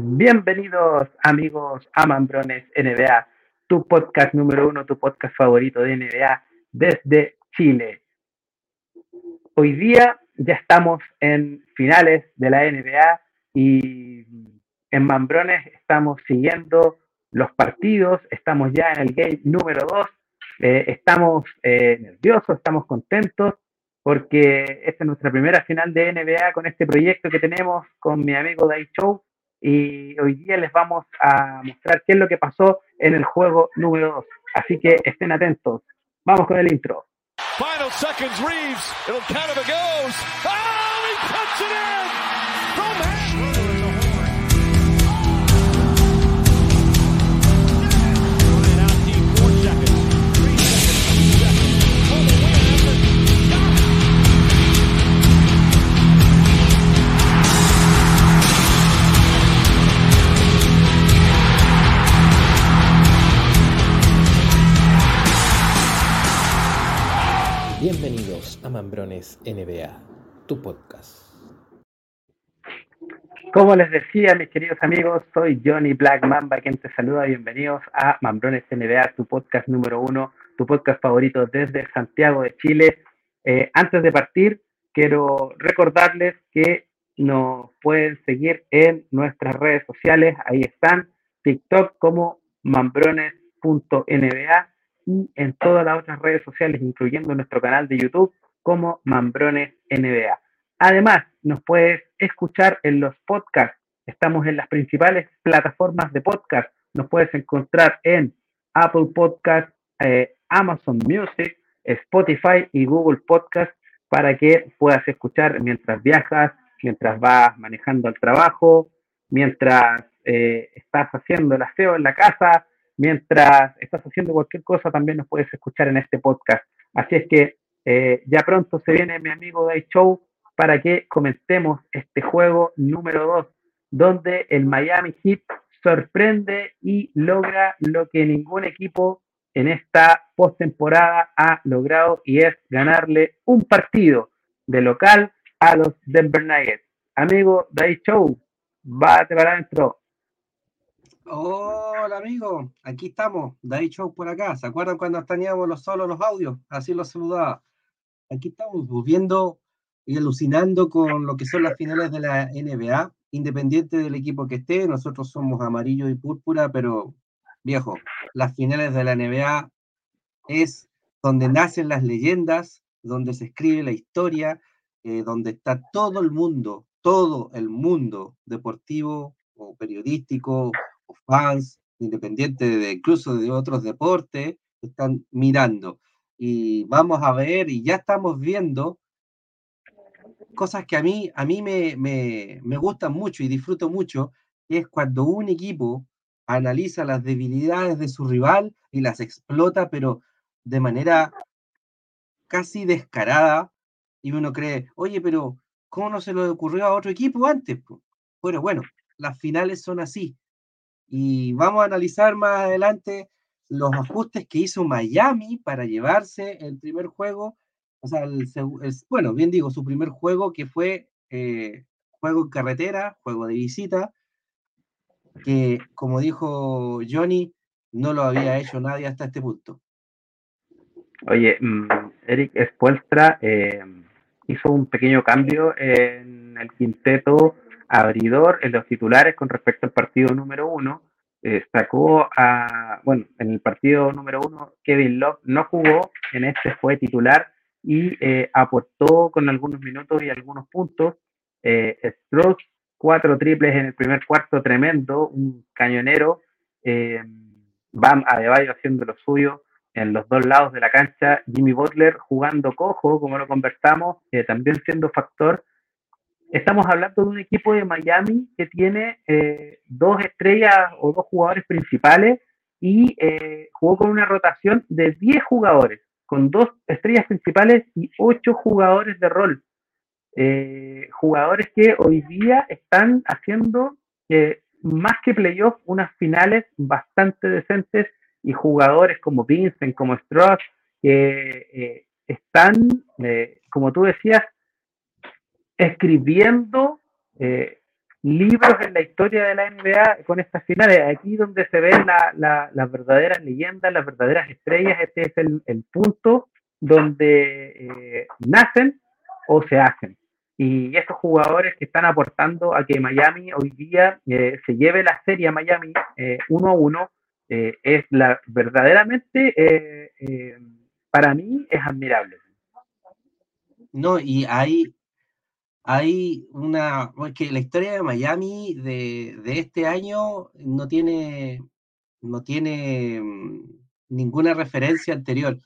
Bienvenidos amigos a Mambrones NBA, tu podcast número uno, tu podcast favorito de NBA desde Chile. Hoy día ya estamos en finales de la NBA y en Mambrones estamos siguiendo los partidos, estamos ya en el game número dos, eh, estamos eh, nerviosos, estamos contentos porque esta es nuestra primera final de NBA con este proyecto que tenemos con mi amigo Dai Show y hoy día les vamos a mostrar qué es lo que pasó en el juego número 2. Así que estén atentos. Vamos con el intro. Final seconds, Reeves. It'll count if it goes. Oh, Bienvenidos a Mambrones NBA, tu podcast. Como les decía, mis queridos amigos, soy Johnny Black Mamba, quien te saluda. Bienvenidos a Mambrones NBA, tu podcast número uno, tu podcast favorito desde Santiago de Chile. Eh, antes de partir, quiero recordarles que nos pueden seguir en nuestras redes sociales. Ahí están, TikTok como mambrones.nba y en todas las otras redes sociales, incluyendo nuestro canal de YouTube como Mambrones NBA. Además, nos puedes escuchar en los podcasts. Estamos en las principales plataformas de podcast. Nos puedes encontrar en Apple Podcast, eh, Amazon Music, Spotify y Google Podcast para que puedas escuchar mientras viajas, mientras vas manejando el trabajo, mientras eh, estás haciendo el aseo en la casa, mientras estás haciendo cualquier cosa, también nos puedes escuchar en este podcast. Así es que eh, ya pronto se viene mi amigo Day Show para que comentemos este juego número 2, donde el Miami Heat sorprende y logra lo que ningún equipo en esta postemporada ha logrado y es ganarle un partido de local a los Denver Nuggets. Amigo Day Show, bate para adentro. Hola amigo, aquí estamos, David Show por acá. ¿Se acuerdan cuando teníamos los solos los audios? Así los saludaba. Aquí estamos pues, viendo y alucinando con lo que son las finales de la NBA, independiente del equipo que esté. Nosotros somos amarillo y púrpura, pero viejo, las finales de la NBA es donde nacen las leyendas, donde se escribe la historia, eh, donde está todo el mundo, todo el mundo deportivo o periodístico fans, independientes de incluso de otros deportes, están mirando. Y vamos a ver, y ya estamos viendo cosas que a mí, a mí me, me, me gustan mucho y disfruto mucho, es cuando un equipo analiza las debilidades de su rival y las explota, pero de manera casi descarada, y uno cree, oye, pero ¿cómo no se le ocurrió a otro equipo antes? Bueno, bueno, las finales son así. Y vamos a analizar más adelante los ajustes que hizo Miami para llevarse el primer juego, o sea, bueno, bien digo, su primer juego que fue eh, juego en carretera, juego de visita, que como dijo Johnny, no lo había hecho nadie hasta este punto. Oye, mm, Eric Espuelstra eh, hizo un pequeño cambio en el quinteto abridor en los titulares con respecto al partido número uno. Eh, sacó a, bueno, en el partido número uno, Kevin Love no jugó, en este fue titular y eh, aportó con algunos minutos y algunos puntos. Eh, cuatro triples en el primer cuarto, tremendo, un cañonero. Eh, Bam Adebayo haciendo lo suyo en los dos lados de la cancha. Jimmy Butler jugando cojo, como lo conversamos, también siendo factor estamos hablando de un equipo de Miami que tiene eh, dos estrellas o dos jugadores principales y eh, jugó con una rotación de 10 jugadores, con dos estrellas principales y 8 jugadores de rol. Eh, jugadores que hoy día están haciendo más que playoff unas finales bastante decentes y jugadores como Vincent, como Strauss, que están, como tú decías, escribiendo eh, libros en la historia de la NBA con estas finales. Aquí donde se ven las verdaderas leyendas, las verdaderas estrellas, este es el, punto donde eh, nacen o se hacen. Y estos jugadores que están aportando a que Miami hoy día eh, se lleve la serie a Miami eh, uno a uno, es la verdaderamente, para mí, es admirable. No, y hay, hay una, que la historia de Miami de, este año no tiene, no tiene mm, ninguna referencia anterior.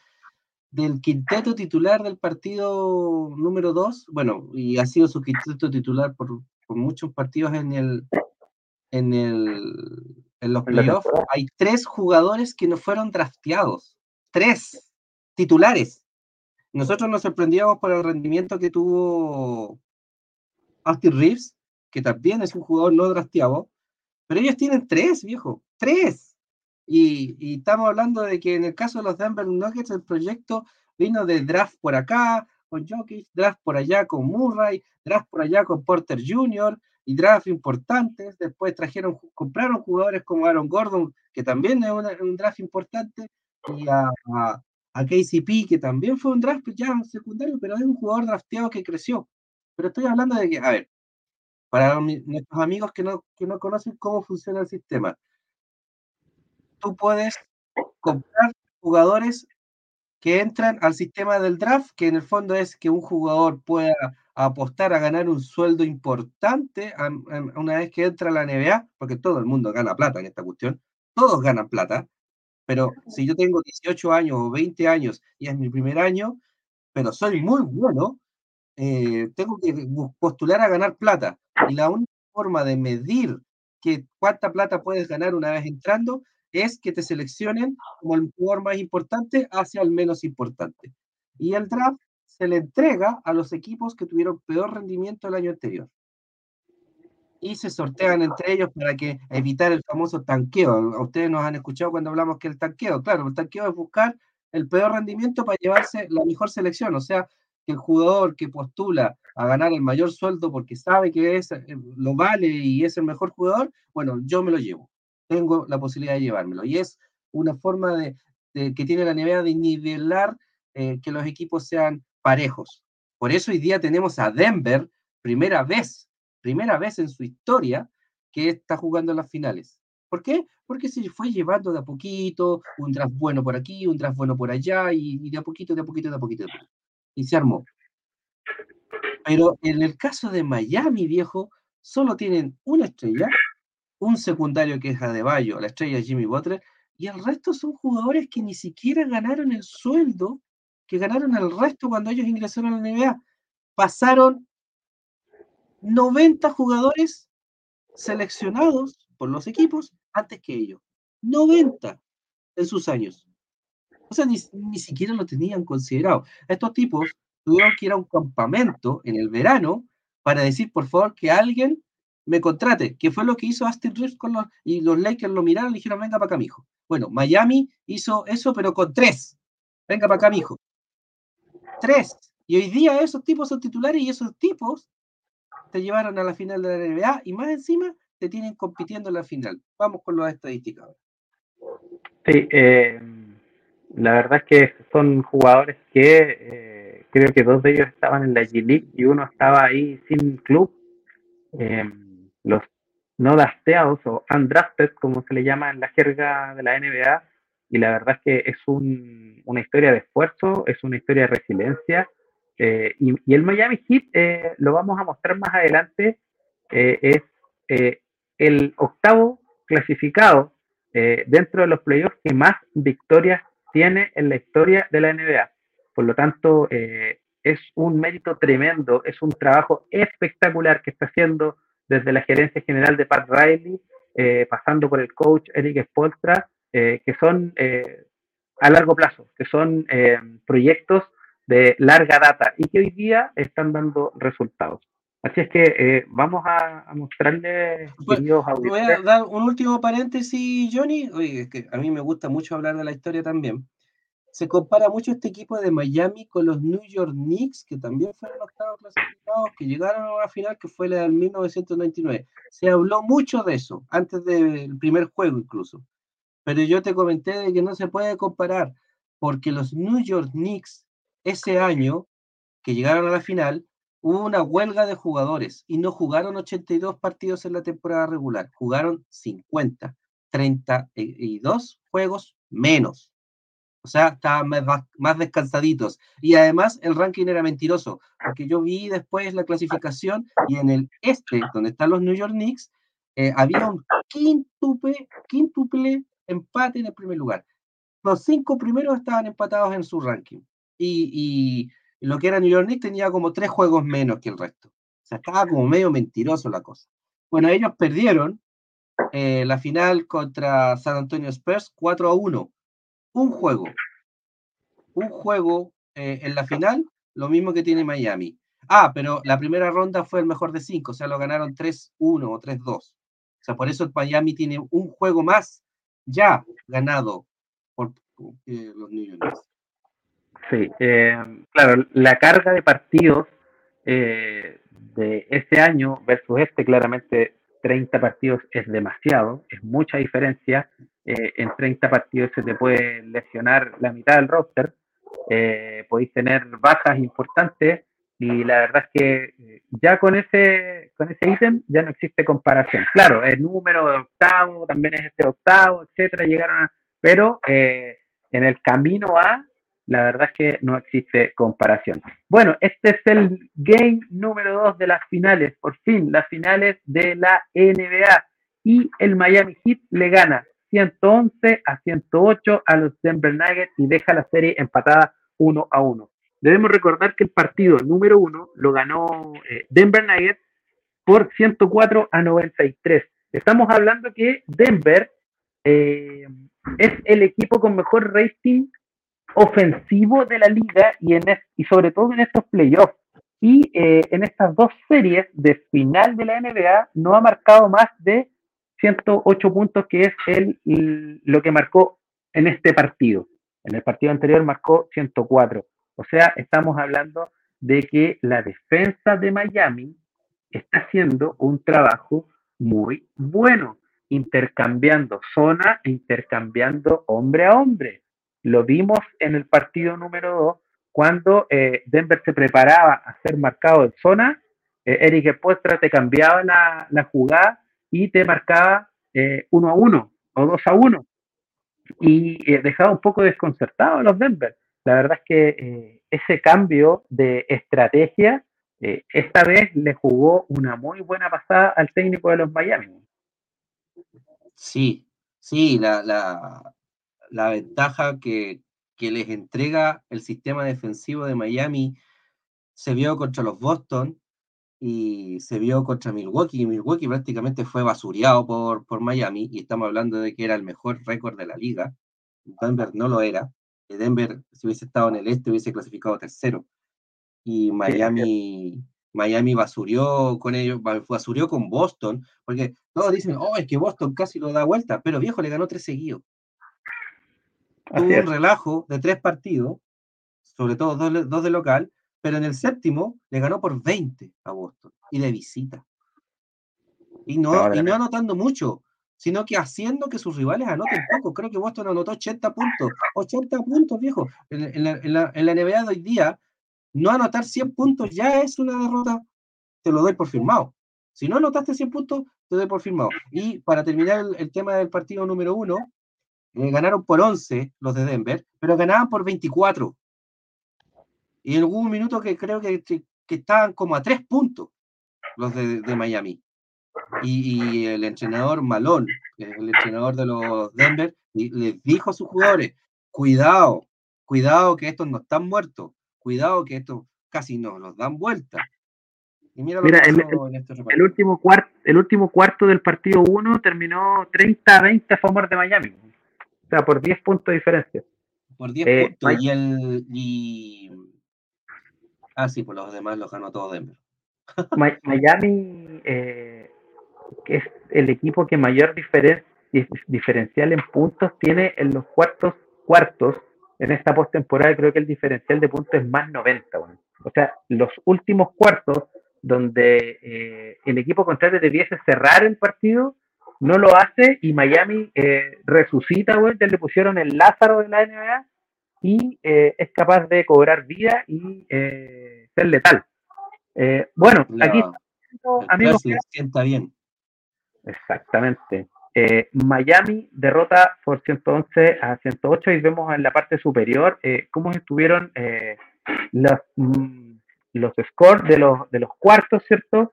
Del quinteto titular del partido número 2, bueno, y ha sido su quinteto titular por, muchos partidos en el en el en los playoffs, hay tres jugadores que no fueron drafteados. Tres titulares. Nosotros nos sorprendíamos por el rendimiento que tuvo Austin Reeves, que también es un jugador no drafteado, pero ellos tienen tres, viejo, tres. Y, estamos hablando de que en el caso de los Denver Nuggets, el proyecto vino de draft por acá, con Jokic, draft por allá con Murray, draft por allá con Porter Jr., y draft importantes. Después trajeron, compraron jugadores como Aaron Gordon, que también es un draft importante, y a, a, KCP, que también fue un draft ya secundario, pero es un jugador drafteado que creció. Pero estoy hablando de que, a ver, para nuestros amigos que no, que no conocen cómo funciona el sistema, tú puedes comprar jugadores que entran al sistema del draft, que en el fondo es que un jugador pueda apostar a ganar un sueldo importante una vez que entra a la NBA, porque todo el mundo gana plata en esta cuestión, todos ganan plata, pero si yo tengo 18 años o 20 años y es mi primer año, pero soy muy bueno, eh, tengo que postular a ganar plata. Y la única forma de medir que cuánta plata puedes ganar una vez entrando es que te seleccionen como el jugador más importante hacia el menos importante. Y el draft se le entrega a los equipos que tuvieron peor rendimiento el año anterior. Y se sortean entre ellos para que evitar el famoso tanqueo. Ustedes nos han escuchado cuando hablamos que el tanqueo, claro, el tanqueo es buscar el peor rendimiento para llevarse la mejor selección. O sea, que el jugador que postula a ganar el mayor sueldo porque sabe que es, eh, lo vale y es el mejor jugador, bueno, yo me lo llevo. Tengo la posibilidad de llevármelo. Y es una forma de, que tiene la NBA de nivelar eh, que los equipos sean parejos. Por eso hoy día tenemos a Denver, primera vez, primera vez en su historia, que está jugando las finales. ¿Por qué? Porque se fue llevando de a poquito, un draft bueno por aquí, un draft bueno por allá, y, y de a poquito, de a poquito, de a poquito. De a poquito y se armó. Pero en el caso de Miami, viejo, solo tienen una estrella, un secundario que es Adebayo, la estrella Jimmy Butler, y el resto son jugadores que ni siquiera ganaron el sueldo que ganaron el resto cuando ellos ingresaron a la NBA. Pasaron 90 jugadores seleccionados por los equipos antes que ellos. 90 en sus años. O sea, ni, siquiera lo tenían considerado. Estos tipos tuvieron que ir a un campamento en el verano para decir, por favor, que alguien me contrate, que fue lo que hizo Austin Reeves con los, y los Lakers lo miraron y dijeron, venga para acá, mijo. Bueno, Miami hizo eso, pero con tres. Venga para acá, mijo. Tres. Y hoy día esos tipos son titulares y esos tipos te llevaron a la final de la NBA y más encima te tienen compitiendo en la final. Vamos con las estadísticas Sí, eh, la verdad es que son jugadores que eh, creo que dos de ellos estaban en la G-League y uno estaba ahí sin club. Em, los no dasteados o undrafted, como se le llama en la jerga de la NBA. Y la verdad es que es una historia de esfuerzo, es una historia de resiliencia. Eh, y, el Miami Heat, eh, lo vamos a mostrar más adelante, es el octavo clasificado dentro de los playoffs que más victorias tiene en la historia de la NBA. Por lo tanto, eh, es un mérito tremendo, es un trabajo espectacular que está haciendo desde la gerencia general de Pat Riley, eh, pasando por el coach Eric Spolstra, eh, que son a largo plazo, que son proyectos de larga data y que hoy día están dando resultados. Así es que vamos a, mostrarles, Voy a dar un último paréntesis, Johnny. Oye, es que a mí me gusta mucho hablar de la historia también. se compara mucho este equipo de Miami con los New York Knicks, que también fueron octavos clasificados, que llegaron a una final que fue la del 1999. Se habló mucho de eso, antes del primer juego incluso. Pero yo te comenté de que no se puede comparar, porque los New York Knicks ese año que llegaron a la final, hubo una huelga de jugadores y no jugaron 82 partidos en la temporada regular, jugaron 50, 32 juegos menos. O sea, estaban más, descansaditos. Y además el ranking era mentiroso, porque yo vi después la clasificación y en el este, donde están los New York Knicks, eh, había un quíntuple, empate en el primer lugar. Los cinco primeros estaban empatados en su ranking. Y, lo que era New York Knicks tenía como tres juegos menos que el resto. O sea, estaba como medio mentiroso la cosa. Bueno, ellos perdieron eh, la final contra San Antonio Spurs 4 a 1 un juego. Un juego eh, en la final, lo mismo que tiene Miami. Ah, pero la primera ronda fue el mejor de cinco, o sea, lo ganaron 3-1 o 3-2. O sea, por eso Miami tiene un juego más ya ganado por eh, los New York Sí, eh, claro, la carga de partidos de este año versus este, claramente 30 partidos es demasiado, es mucha diferencia. Eh, en 30 partidos se te puede lesionar la mitad del roster, eh, podéis tener bajas importantes y la verdad es que eh, ya con ese con ese ítem ya no existe comparación. Claro, el número de octavo también es este octavo, etcétera, llegaron a, pero en el camino a la verdad es que no existe comparación. Bueno, este es el game número 2 de las finales, por fin, las finales de la NBA. Y el Miami Heat le gana 111 a 108 a los Denver Nuggets y deja la serie empatada 1 a 1. Debemos recordar que el partido número 1 lo ganó eh, Denver Nuggets por 104 a 93. Estamos hablando que Denver eh, es el equipo con mejor rating ofensivo de la liga y, en y sobre todo en estos playoffs. Y eh, en estas dos series de final de la NBA no ha marcado más de 108 puntos, que es el, lo que marcó en este partido. En el partido anterior marcó 104. O sea, estamos hablando de que la defensa de Miami está haciendo un trabajo muy bueno, intercambiando zona intercambiando hombre a hombre. Lo vimos en el partido número 2, cuando eh, Denver se preparaba a ser marcado en zona, eh, Eric Espuestra te cambiaba la, la, jugada y te marcaba eh, uno a uno o dos a uno. Y dejaba un poco desconcertado a los Denver. La verdad es que ese cambio de estrategia esta vez le jugó una muy buena pasada al técnico de los Miami. Sí, sí, la, la, la ventaja que, les entrega el sistema defensivo de Miami se vio contra los Boston y se vio contra Milwaukee. Milwaukee prácticamente fue basureado por, por Miami y estamos hablando de que era el mejor récord de la liga. Denver no lo era. Denver, si hubiese estado en el este, hubiese clasificado tercero. Y Miami, Miami basurió con ellos, basurió con Boston, porque todos dicen, oh, es que Boston casi lo da vuelta, pero viejo le ganó tres seguidos tuvo un relajo de tres partidos, sobre todo dos, de local, pero en el séptimo le ganó por 20 a Boston y de visita. Y no, y no anotando mucho, sino que haciendo que sus rivales anoten poco. Creo que Boston anotó 80 puntos. 80 puntos, viejo. En, la, en, la, NBA de hoy día, no anotar 100 puntos ya es una derrota. Te lo doy por firmado. Si no anotaste 100 puntos, te doy por firmado. Y para terminar el tema del partido número uno, eh, ganaron por 11 los de Denver, pero ganaban por 24. Y en algún minuto que creo que, que, estaban como a 3 puntos los de, de Miami. Y, el entrenador Malón, el entrenador de los Denver, les dijo a sus jugadores, cuidado, cuidado que estos no están muertos, cuidado que estos casi no los dan vuelta. Y mira, el, este el, último cuarto, el último cuarto del partido 1 terminó 30-20 a favor de Miami sea, por 10 puntos de diferencia. Por 10 eh, puntos. Y el. Y... Ah, sí, por los demás los ganó todo Denver. Miami, eh, es el equipo que mayor diferencial en puntos tiene en los cuartos cuartos en esta postemporada creo que el diferencial de puntos es más 90. O sea, los últimos cuartos donde eh, el equipo contrario debiese cerrar el partido, no lo hace y Miami eh, resucita, güey, le pusieron el Lázaro de la NBA y eh, es capaz de cobrar vida y ser letal. bueno, aquí amigos. Se sienta bien. Exactamente. Eh, Miami derrota por 111 a 108 y vemos en la parte superior eh, cómo estuvieron eh, los, mm, los scores de los, de los cuartos, ¿cierto?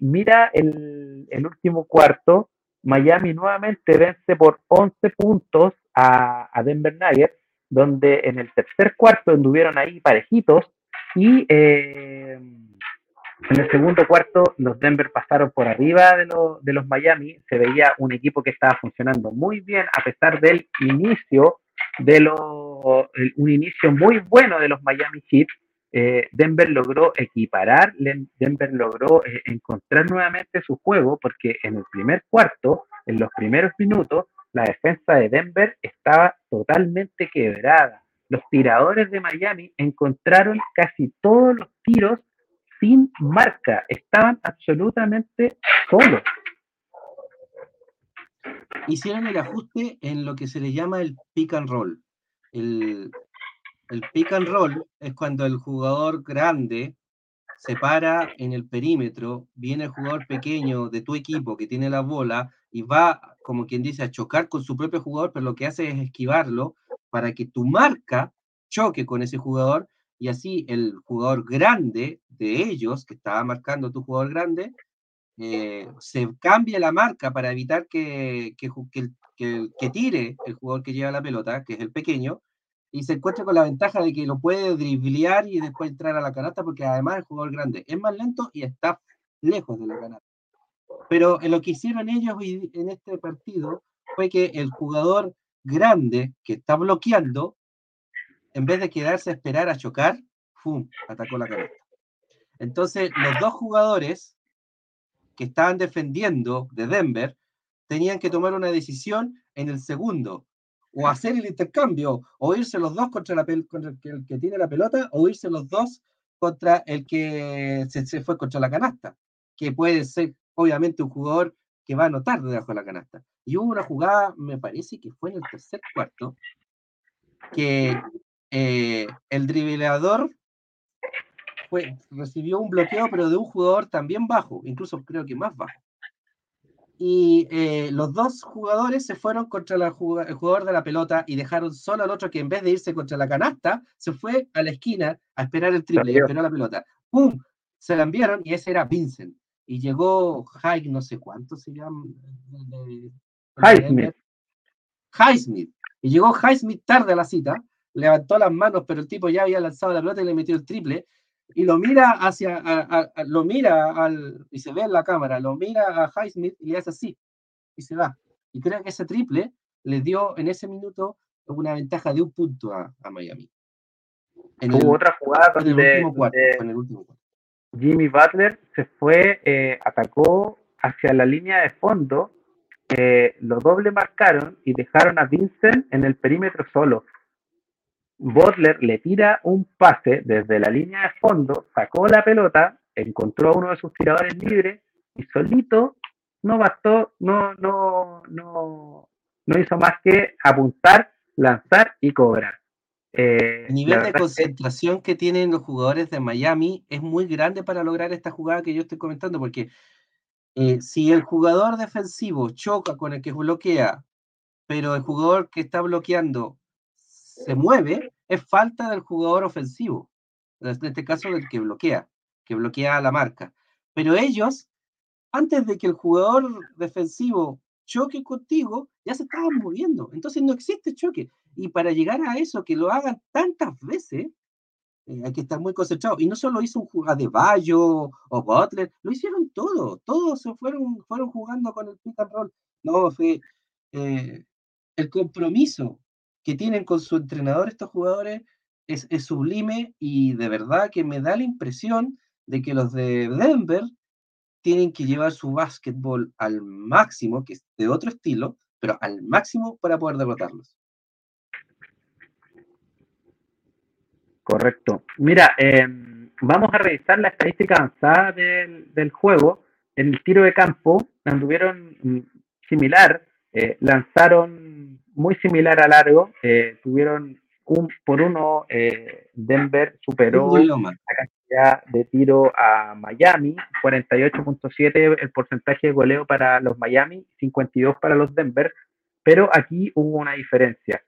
mira el, el, último cuarto, Miami nuevamente vence por 11 puntos a, Denver Nuggets, donde en el tercer cuarto anduvieron ahí parejitos y en el segundo cuarto, los Denver pasaron por arriba de, de, los Miami. Se veía un equipo que estaba funcionando muy bien a pesar del inicio, de lo, un inicio muy bueno de los Miami Heat. Eh, Denver logró equiparar, Denver logró eh, encontrar nuevamente su juego porque en el primer cuarto, en los primeros minutos, la defensa de Denver estaba totalmente quebrada. Los tiradores de Miami encontraron casi todos los tiros sin marca, estaban absolutamente solos. Hicieron el ajuste en lo que se le llama el pick and roll. El pick and roll es cuando el jugador grande se para en el perímetro, viene el jugador pequeño de tu equipo que tiene la bola y va, como quien dice, a chocar con su propio jugador, pero lo que hace es esquivarlo para que tu marca choque con ese jugador y así el jugador grande de ellos, que estaba marcando tu jugador grande, eh, se cambia la marca para evitar que, que, que, tire el jugador que lleva la pelota, que es el pequeño, y se encuentra con la ventaja de que lo puede driblear y después entrar a la canasta, porque además el jugador grande es más lento y está lejos de la canasta. Pero en lo que hicieron ellos en este partido fue que el jugador grande que está bloqueando en vez de quedarse a esperar a chocar, ¡fum! atacó la canasta. Entonces, los dos jugadores que estaban defendiendo de Denver tenían que tomar una decisión en el segundo, o hacer el intercambio, o irse los dos contra, el, que, tiene la pelota, o irse los dos contra el que se, fue contra la canasta, que puede ser obviamente un jugador que va a anotar debajo de la canasta. Y hubo una jugada, me parece que fue en el tercer cuarto, que eh, el driblador recibió un bloqueo, pero de un jugador también bajo, incluso creo que más bajo. Y eh, los dos jugadores se fueron contra el jugador de la pelota y dejaron solo al otro que en vez de irse contra la canasta, se fue a la esquina a esperar el triple y esperó la pelota. ¡Pum! Se la enviaron y ese era Vincent. Y llegó High, no sé cuánto se llama. Highsmith. Highsmith. Y llegó Highsmith tarde a la cita levantó las manos, pero el tipo ya había lanzado la pelota y le metió el triple, y lo mira hacia, lo mira al, y se ve en la cámara, lo mira a Highsmith y le hace así, y se va. Y creo que ese triple le dio en ese minuto una ventaja de un punto a, Miami. En Hubo otra jugada donde, Jimmy Butler se fue, eh, atacó hacia la línea de fondo, eh, lo doble marcaron y dejaron a Vincent en el perímetro solo. Butler le tira un pase desde la línea de fondo, sacó la pelota, encontró a uno de sus tiradores libres y solito no bastó, no, no, no, no hizo más que apuntar, lanzar y cobrar. Eh, el nivel de concentración que... tienen los jugadores de Miami es muy grande para lograr esta jugada que yo estoy comentando, porque eh, si el jugador defensivo choca con el que bloquea, pero el jugador que está bloqueando se mueve es falta del jugador ofensivo, en este caso del que bloquea, que bloquea la marca. Pero ellos, antes de que el jugador defensivo choque contigo, ya se estaban moviendo. Entonces no existe choque. Y para llegar a eso, que lo hagan tantas veces, eh, hay que estar muy concentrado. Y no solo hizo un jugador de Bayo o Butler, lo hicieron todo. Todos se fueron, fueron jugando con el pick and roll. No, fue eh, el compromiso que tienen con su entrenador estos jugadores es, sublime y de verdad que me da la impresión de que los de Denver tienen que llevar su básquetbol al máximo, que es de otro estilo, pero al máximo para poder derrotarlos. Correcto. Mira, em, vamos a revisar la estadística avanzada del, juego. En el tiro de campo anduvieron mm, similar, eh, lanzaron muy similar a largo, eh, tuvieron un por uno, eh, Denver superó la cantidad de tiro a Miami, 48.7 el porcentaje de goleo para los Miami, 52 para los Denver, pero aquí hubo una diferencia.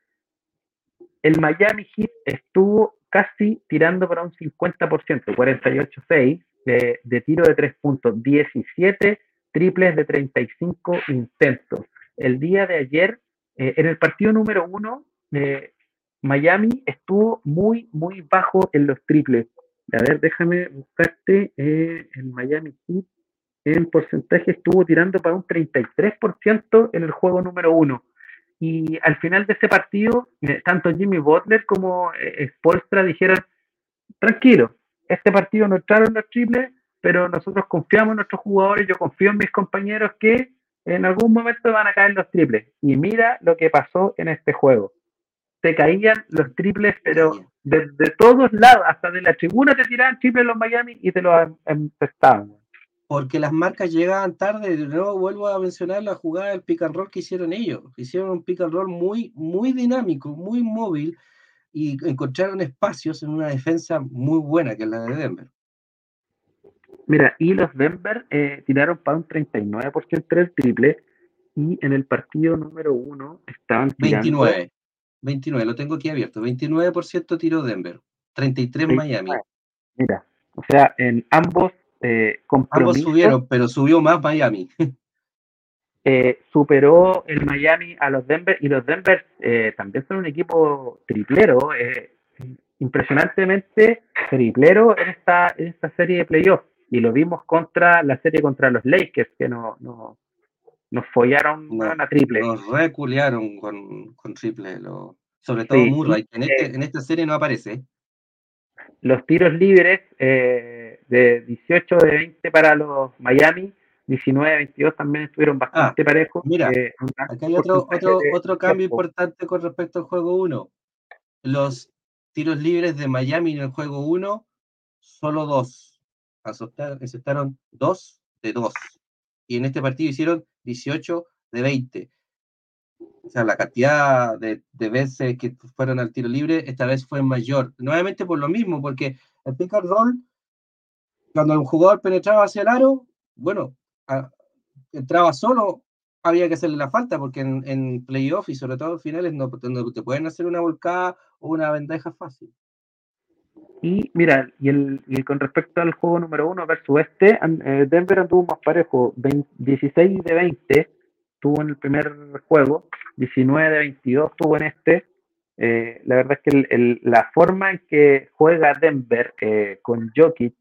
El Miami Heat estuvo casi tirando para un 50%, 48-6 de, de tiro de tres puntos, 17 triples de 35 intentos. El día de ayer, eh, en el partido número uno, eh, Miami estuvo muy, muy bajo en los triples. A ver, déjame buscarte eh, el Miami Heat. En porcentaje estuvo tirando para un 33% en el juego número uno. Y al final de ese partido, eh, tanto Jimmy Butler como eh, Spolstra dijeron, tranquilo, este partido no entraron los triples, pero nosotros confiamos en nuestros jugadores, yo confío en mis compañeros que en algún momento van a caer los triples. Y mira lo que pasó en este juego. Te caían los triples, pero de, todos lados, hasta de la tribuna te tiraban triples los Miami y te los empestaban. Porque las marcas llegaban tarde, de nuevo vuelvo a mencionar la jugada del pick and roll que hicieron ellos. Hicieron un pick and roll muy, muy dinámico, muy móvil y encontraron espacios en una defensa muy buena que es la de Denver. Mira, y los Denver eh, tiraron para un 39% del triple y en el partido número uno estaban tirando... 29, 29, lo tengo aquí abierto. 29% tiró Denver, 33 Miami. Mira, o sea, en ambos eh, ambos subieron, pero subió más Miami. Eh, superó el Miami a los Denver y los Denver también son un equipo triplero, impresionantemente triplero en esta, en esta serie de playoffs y lo vimos contra la serie contra los Lakers, que no, no, nos follaron una triple. Nos reculearon con, con triple, lo, sobre todo Murray, que en, este, eh, en esta serie no aparece. Los tiros libres eh, de 18 de 20 para los Miami, 19 de 22 también estuvieron bastante ah, parejos. Mira, eh, acá hay otro, otro, otro cambio importante con respecto al juego 1. Los tiros libres de Miami en el juego 1, solo dos aceptaron 2 de 2. Y en este partido hicieron 18 de 20. O sea, la cantidad de, veces que fueron al tiro libre esta vez fue mayor. Nuevamente por lo mismo, porque el pick and roll, cuando un jugador penetraba hacia el aro, bueno, entraba solo, había que hacerle la falta, porque en, en playoff y sobre todo finales no, te pueden hacer una volcada o una bandeja fácil. Y mira, y, el, y con respecto al juego número uno versus este, eh, Denver anduvo más parejo, 16 de 20 tuvo en el primer juego, 19 de 22 tuvo en este. Eh, la verdad es que el, la forma en que juega Denver eh, con Jokic,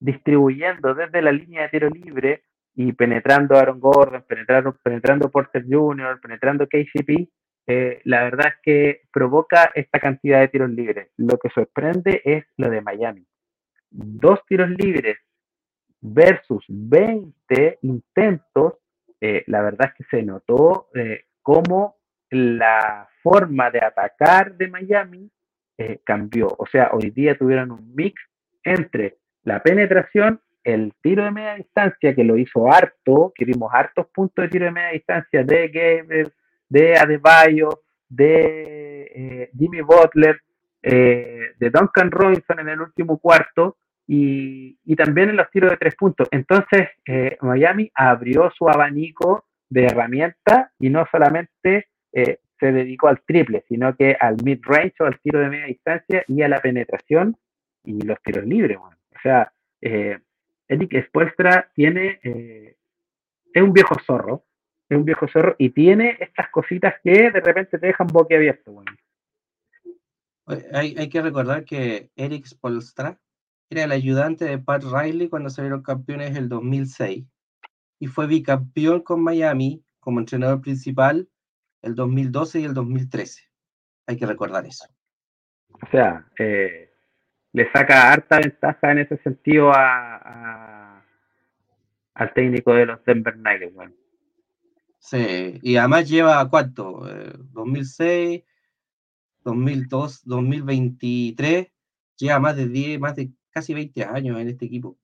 distribuyendo desde la línea de tiro libre y penetrando a Aaron Gordon, penetrando, penetrando Porter Jr., penetrando KCP, eh, la verdad es que provoca esta cantidad de tiros libres. Lo que sorprende es lo de Miami. Dos tiros libres versus 20 intentos, eh, la verdad es que se notó eh, cómo la forma de atacar de Miami cambió. O sea, hoy día tuvieron un mix entre la penetración, el tiro de media distancia, que lo hizo harto, que vimos hartos puntos de tiro de media distancia de Gabriel, de Adebayo, de eh, Jimmy Butler, eh, de Duncan Robinson en el último cuarto y, también en los tiros de tres puntos. Entonces, eh, Miami abrió su abanico de herramientas y no solamente se dedicó al triple, sino que al mid-range o al tiro de media distancia y a la penetración y los tiros libres. O sea, Eric Spoelstra tiene, es un viejo zorro, es un viejo cerro y tiene estas cositas que de repente te dejan boquiabierto. Bueno. Hay, hay que recordar que Eric Spolstra era el ayudante de Pat Riley cuando salieron campeones el 2006 y fue bicampeón con Miami como entrenador principal el 2012 y el 2013. Hay que recordar eso. O sea, eh, le saca harta ventaja en ese sentido a, al técnico de los Denver Nuggets. Bueno. Sí, y además lleva cuánto, 2006, 2002, 2023, lleva más de 10, más de casi 20 años en este equipo.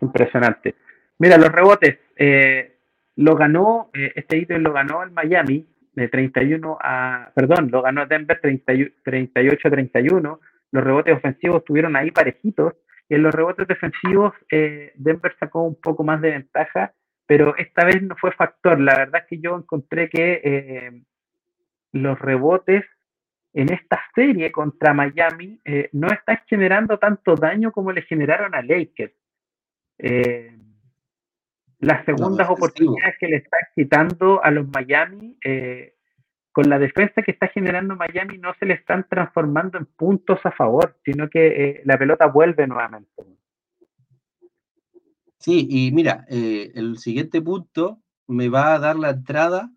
Impresionante. Mira, los rebotes, eh, lo ganó, eh, este ítem lo ganó el Miami de 31 a, perdón, lo ganó Denver 38-31. Los rebotes ofensivos estuvieron ahí parejitos. Y en los rebotes defensivos, eh, Denver sacó un poco más de ventaja, pero esta vez no fue factor. La verdad es que yo encontré que los rebotes en esta serie contra Miami no están generando tanto daño como le generaron a Lakers. Eh, las segundas oportunidades que le está quitando a los Miami, eh, con la defensa que está generando Miami, no se le están transformando en puntos a favor, sino que eh, la pelota vuelve nuevamente. Sí, y mira, el siguiente punto me va a dar la entrada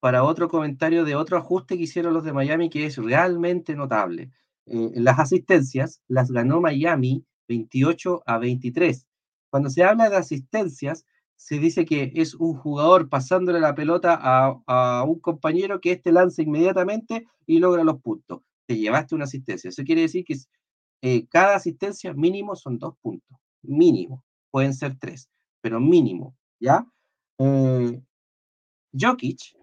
para otro comentario de otro ajuste que hicieron los de Miami que es realmente notable. las asistencias las ganó Miami 28 a 23 cuando se habla de asistencias, se dice que es un jugador pasándole la pelota a, un compañero que éste lanza inmediatamente y logra los puntos. Te llevaste una asistencia. Eso quiere decir que eh, cada asistencia mínimo son dos puntos. Mínimo. Pueden ser tres, pero mínimo. ¿Ya? Eh, Jokic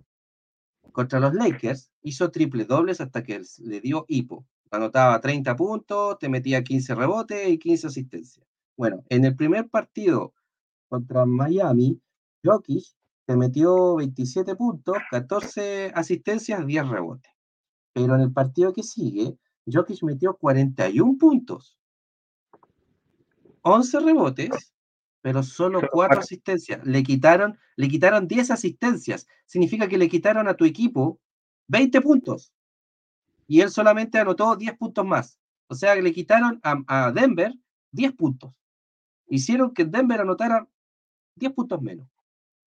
contra los Lakers hizo triple dobles hasta que le dio hipo. Anotaba 30 puntos, te metía 15 rebotes y 15 asistencias. Bueno, en el primer partido contra Miami, Jokic se metió 27 puntos, 14 asistencias, 10 rebotes. Pero en el partido que sigue, Jokic metió 41 puntos, 11 rebotes, pero solo 4 asistencias. Le quitaron, le quitaron 10 asistencias. Significa que le quitaron a tu equipo 20 puntos. Y él solamente anotó 10 puntos más. O sea que le quitaron a, a Denver 10 puntos hicieron que Denver anotara 10 puntos menos,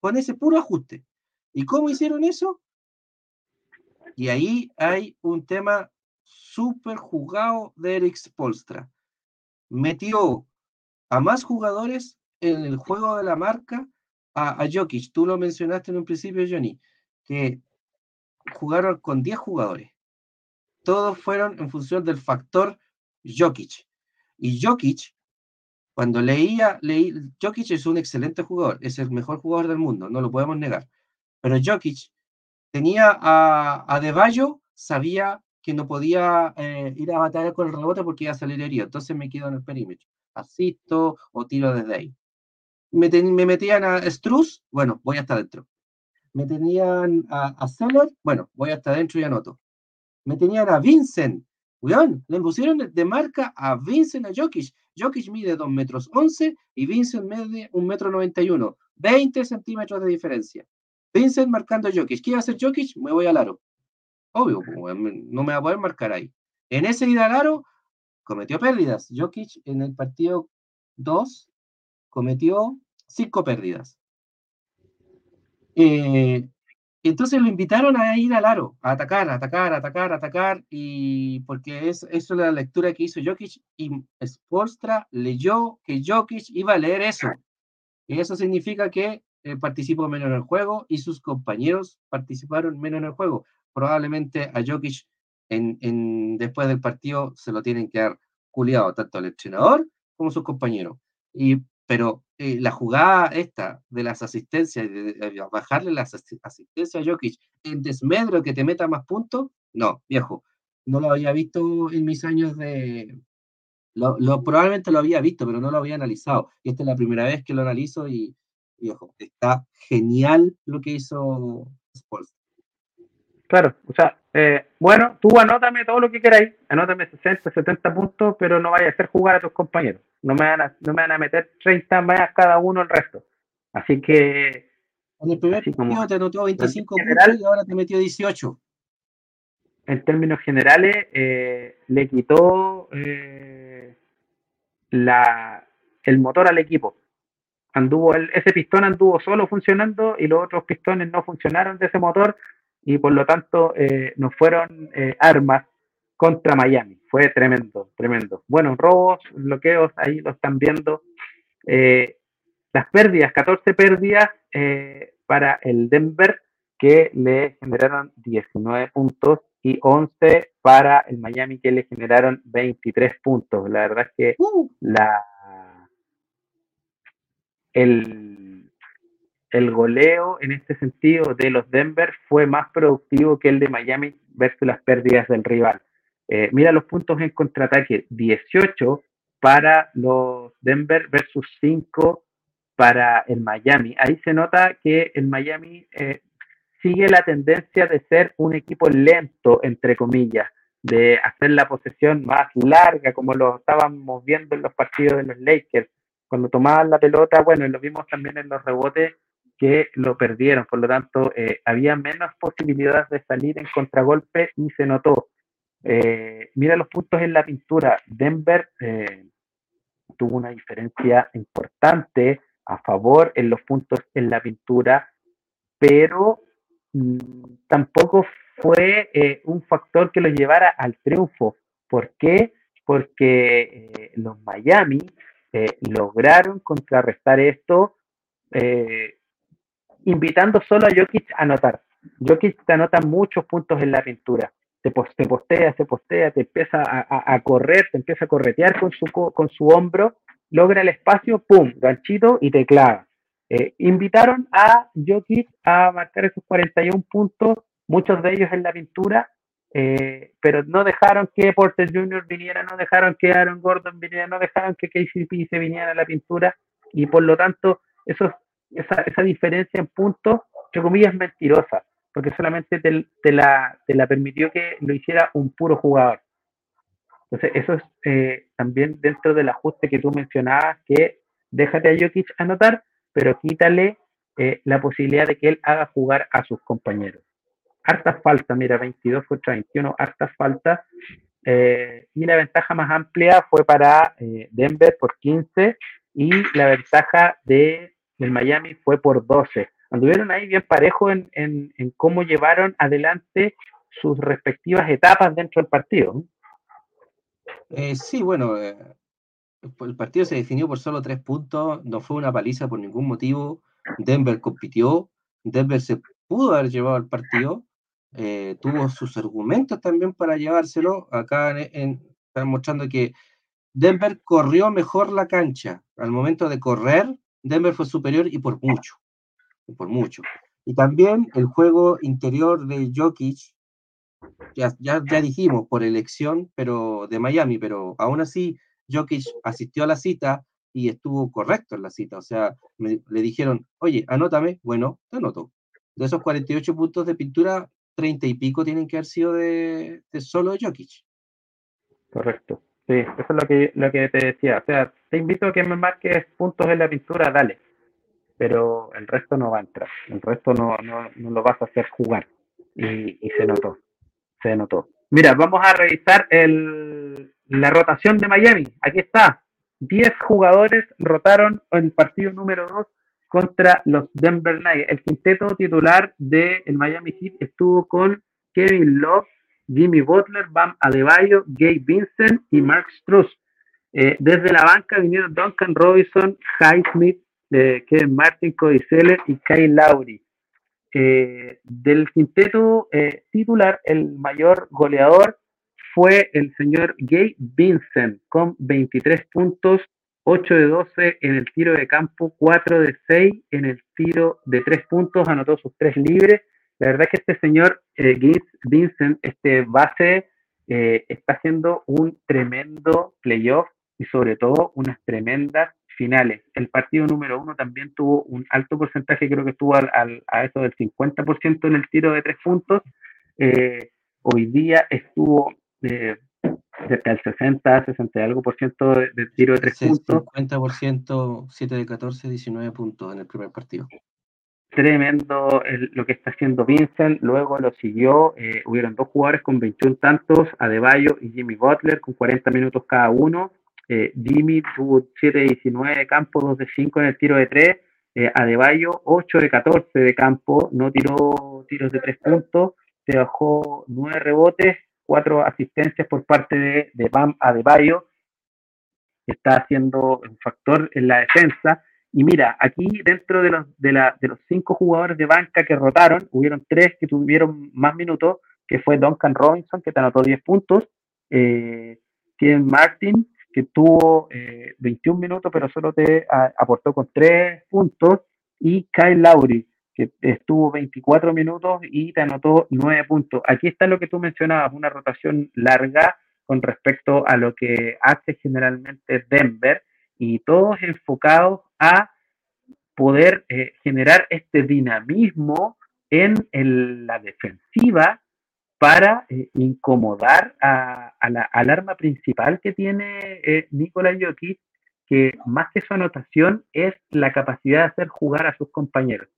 con ese puro ajuste. ¿Y cómo hicieron eso? Y ahí hay un tema súper jugado de Eric Spolstra. Metió a más jugadores en el juego de la marca a, Jokic. Tú lo mencionaste en un principio, Johnny, que jugaron con 10 jugadores. Todos fueron en función del factor Jokic. Y Jokic cuando leía, leí, Jokic es un excelente jugador, es el mejor jugador del mundo, no lo podemos negar. Pero Jokic tenía a, a De Bayo, sabía que no podía eh, ir a batallar con el rebote porque iba a salir herido, entonces me quedo en el perímetro. Asisto o tiro desde ahí. Me, me metían a Struz, bueno, voy hasta adentro. Me tenían a, a Seller, bueno, voy hasta adentro y anoto. Me tenían a Vincent, weón, le pusieron de marca a Vincent a Jokic. Jokic mide 2 metros 11 y Vincent mide 1 metro 91. 20 centímetros de diferencia. Vincent marcando Jokic. ¿Qué va a hacer Jokic? Me voy al aro. Obvio, no me va a poder marcar ahí. En ese ida al aro, cometió pérdidas. Jokic en el partido 2 cometió 5 pérdidas. Eh, entonces lo invitaron a ir al aro, a atacar, a atacar, a atacar, a atacar, y porque es, eso es la lectura que hizo Jokic, y Spolstra leyó que Jokic iba a leer eso. Y eso significa que eh, participó menos en el juego y sus compañeros participaron menos en el juego. Probablemente a Jokic en, en, después del partido se lo tienen que dar culiado tanto el entrenador como sus compañeros. Y pero eh, la jugada esta de las asistencias, de, bajarle las asistencias a Jokic en desmedro que te meta más puntos, no, viejo, no lo había visto en mis años de... Probablemente lo había visto, pero no lo había analizado. Y esta es la primera vez que lo analizo y, viejo, está genial lo que hizo. Claro, o sea, eh, bueno, tú anótame todo lo que queráis, anótame 60, 70 puntos, pero no vayas a hacer jugar a tus compañeros. No me van a, no me van a meter 30 más cada uno el resto. Así que. En el primer partido te anotó 25 puntos y ahora te metió 18. En términos generales, eh, le quitó eh, la, el motor al equipo. Anduvo el, ese pistón anduvo solo funcionando y los otros pistones no funcionaron de ese motor y por lo tanto eh, nos fueron eh, armas contra Miami. Fue tremendo, tremendo. Bueno, robos, bloqueos, ahí lo están viendo. Eh, las pérdidas, 14 pérdidas para el Denver que le generaron 19 puntos y 11 para el Miami que le generaron 23 puntos. La verdad es que uh. la, el, el goleo en este sentido de los Denver fue más productivo que el de Miami versus las pérdidas del rival. Eh, mira los puntos en contraataque, 18 para los Denver versus 5 para el Miami. Ahí se nota que el Miami eh, sigue la tendencia de ser un equipo lento, entre comillas, de hacer la posesión más larga, como lo estábamos viendo en los partidos de los Lakers. Cuando tomaban la pelota, bueno, y lo vimos también en los rebotes, que lo perdieron. Por lo tanto, eh, había menos posibilidades de salir en contragolpe y se notó. Eh, mira los puntos en la pintura. Denver eh, tuvo una diferencia importante a favor en los puntos en la pintura, pero mm, tampoco fue un factor que lo llevara al triunfo. ¿Por qué? Porque los Miami lograron contrarrestar esto invitando solo a Jokic a anotar. Jokic te anota muchos puntos en la pintura. Te, postea, se postea, te empieza a, correr, te empieza a corretear con su, con su hombro, logra el espacio, pum, ganchito y te clava. Eh, invitaron a Jokic a marcar esos 41 puntos, muchos de ellos en la pintura, eh, pero no dejaron que Porter Jr. viniera, no dejaron que Aaron Gordon viniera, no dejaron que KCP se viniera a la pintura y por lo tanto esos esa, esa diferencia en puntos, entre comillas, mentirosa, porque solamente te, la, te la permitió que lo hiciera un puro jugador. Entonces, eso es eh, también dentro del ajuste que tú mencionabas, que déjate a Jokic anotar, pero quítale eh, la posibilidad de que él haga jugar a sus compañeros. Hartas faltas, mira, 22 contra 21, hartas faltas. Eh, y la ventaja más amplia fue para Denver por 15 y la ventaja de el Miami fue por 12. Anduvieron ahí bien parejo en, cómo llevaron adelante sus respectivas etapas dentro del partido. Eh, sí, bueno, eh, el partido se definió por solo tres puntos, no fue una paliza por ningún motivo. Denver compitió, Denver se pudo haber llevado el partido, eh, tuvo sus argumentos también para llevárselo. Acá están mostrando que Denver corrió mejor la cancha. Al momento de correr, Denver fue superior y por mucho, por mucho. Y también el juego interior de Jokic, ya, ya, ya dijimos, por elección, pero de Miami, pero aún así Jokic asistió a la cita y estuvo correcto en la cita. O sea, le dijeron, oye, anótame, bueno, te anoto. De esos 48 puntos de pintura, 30 y pico tienen que haber sido de, de solo Jokic. Correcto. Sí, eso es lo que, lo que te decía. O sea, te invito a que me marques puntos en la pintura, dale. Pero el resto no va a entrar. El resto no, no, no lo vas a hacer jugar. Y, se notó. Se notó. Mira, vamos a revisar el, la rotación de Miami. Aquí está. 10 jugadores rotaron en el partido número 2 contra los Denver Nuggets. El quinteto titular del el Miami Heat estuvo con Kevin Love, Jimmy Butler, Bam Adebayo, Gabe Vincent y Mark Struz. Eh, desde la banca vinieron Duncan Robinson, Highsmith, eh, Kevin Martin, Cody Seller y Kyle Lowry. Eh, del quinteto titular, el mayor goleador fue el señor Gabe Vincent con 23 puntos, 8 de 12 en el tiro de campo, 4 de 6 en el tiro de 3 puntos, anotó sus 3 libres la verdad es que este señor eh, Vincent, este base, eh, está haciendo un tremendo playoff y sobre todo unas tremendas finales. El partido número uno también tuvo un alto porcentaje, creo que estuvo al, a eso del 50% en el tiro de tres puntos. Eh, hoy día estuvo eh, cerca del 60, 60 y algo por ciento de, tiro de tres puntos. 50%, 7 de 14, 19 puntos en el primer partido tremendo lo que está haciendo Vincent. Luego lo siguió, eh, hubieron dos jugadores con 21 tantos, Adebayo y Jimmy Butler, con 40 minutos cada uno. Eh, Jimmy tuvo 7 de 19 de campo, 2 de 5 en el tiro de 3. Eh, Adebayo, 8 de 14 de campo, no tiró tiros de 3 puntos, se bajó 9 rebotes, 4 asistencias por parte de, de Bam Adebayo. Está haciendo un factor en la defensa y mira, aquí dentro de los, de, la, de los cinco jugadores de banca que rotaron, hubieron tres que tuvieron más minutos, que fue Duncan Robinson, que te anotó 10 puntos. Eh, Martin, que tuvo 21 eh, minutos, pero solo te aportó con 3 puntos. Y Kyle Lowry, que estuvo 24 minutos y te anotó 9 puntos. Aquí está lo que tú mencionabas, una rotación larga con respecto a lo que hace generalmente Denver y todos enfocados a poder eh, generar este dinamismo en la defensiva para eh, incomodar a, la, al arma principal que tiene eh, Nikola que más que su anotación es la capacidad de hacer jugar a sus compañeros.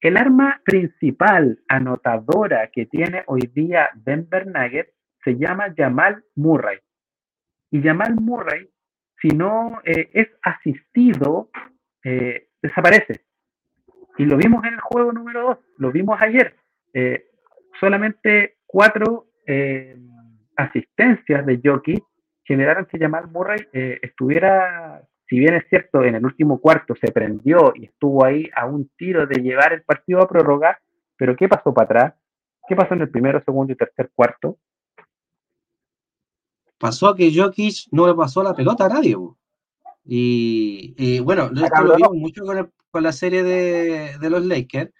El arma principal anotadora que tiene hoy día Denver Nuggets se llama Jamal Murray. Y Jamal Murray, si no eh, es asistido, eh, desaparece. Y lo vimos en el juego número 2, lo vimos ayer. Eh, solamente cuatro asistencias de Jockey generaron que Jamal Murray estuviera, si bien es cierto, en el último cuarto se prendió y estuvo ahí a un tiro de llevar el partido a prórroga, pero ¿qué pasó para atrás? ¿Qué pasó en el primero, segundo y tercer cuarto? Pasó que Jokic no le pasó la pelota a nadie. Y, bueno, esto lo vimos mucho con, la serie de, los Lakers,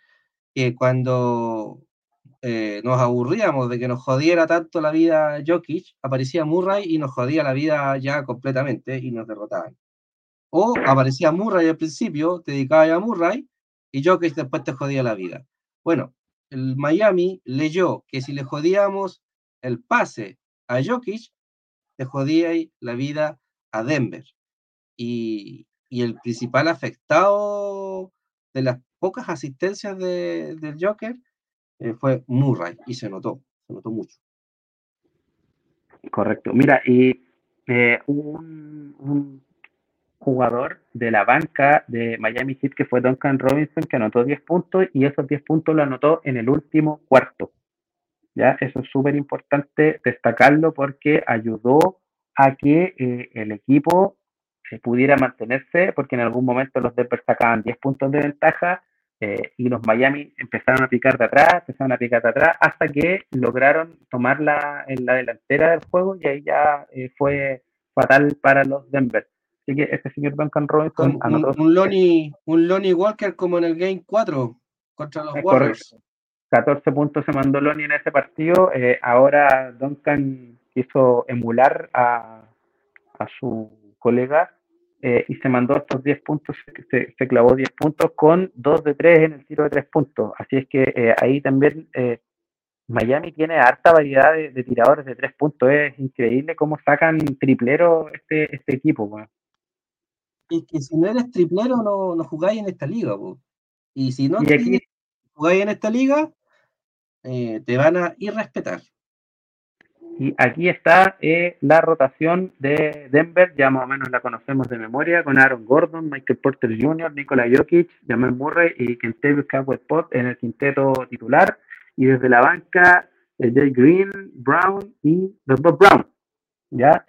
que cuando eh, nos aburríamos de que nos jodiera tanto la vida Jokic, aparecía Murray y nos jodía la vida ya completamente y nos derrotaban. O aparecía Murray al principio, te dedicaba a Murray y Jokic después te jodía la vida. Bueno, el Miami leyó que si le jodíamos el pase a Jokic, le jodía la vida a Denver. Y, el principal afectado de las pocas asistencias del Joker eh, fue Murray, y se notó, se notó mucho. Correcto. Mira, y eh, un, un, jugador de la banca de Miami Heat que fue Duncan Robinson que anotó 10 puntos y esos 10 puntos lo anotó en el último cuarto. ¿Ya? Eso es súper importante destacarlo porque ayudó a que eh, el equipo se pudiera mantenerse, porque en algún momento los Denver sacaban 10 puntos de ventaja eh, y los Miami empezaron a picar de atrás, empezaron a picar de atrás, hasta que lograron tomar la, en la delantera del juego y ahí ya eh, fue fatal para los Denver. Así que este señor Duncan Robinson un, un, Lonnie, un Lonnie Walker como en el Game 4 contra los Warriors. 14 puntos se mandó Lonnie en ese partido. Eh, ahora Duncan quiso emular a, a su colega eh, y se mandó estos 10 puntos, se, se, clavó 10 puntos con 2 de 3 en el tiro de 3 puntos. Así es que eh, ahí también Miami tiene harta variedad de, tiradores de 3 puntos. Es increíble cómo sacan triplero este, este equipo. Y que si no eres triplero no, no jugáis en esta liga. Y si no jugáis en esta liga, eh, te van a irrespetar. Y aquí está eh, la rotación de Denver, ya más o menos la conocemos de memoria, con Aaron Gordon, Michael Porter Jr., Nikola Jokic, Jamal Murray y Kentavious Caldwell Pop en el quinteto titular. Y desde la banca, eh, Jay Green, Brown y los dos Brown. ¿ya?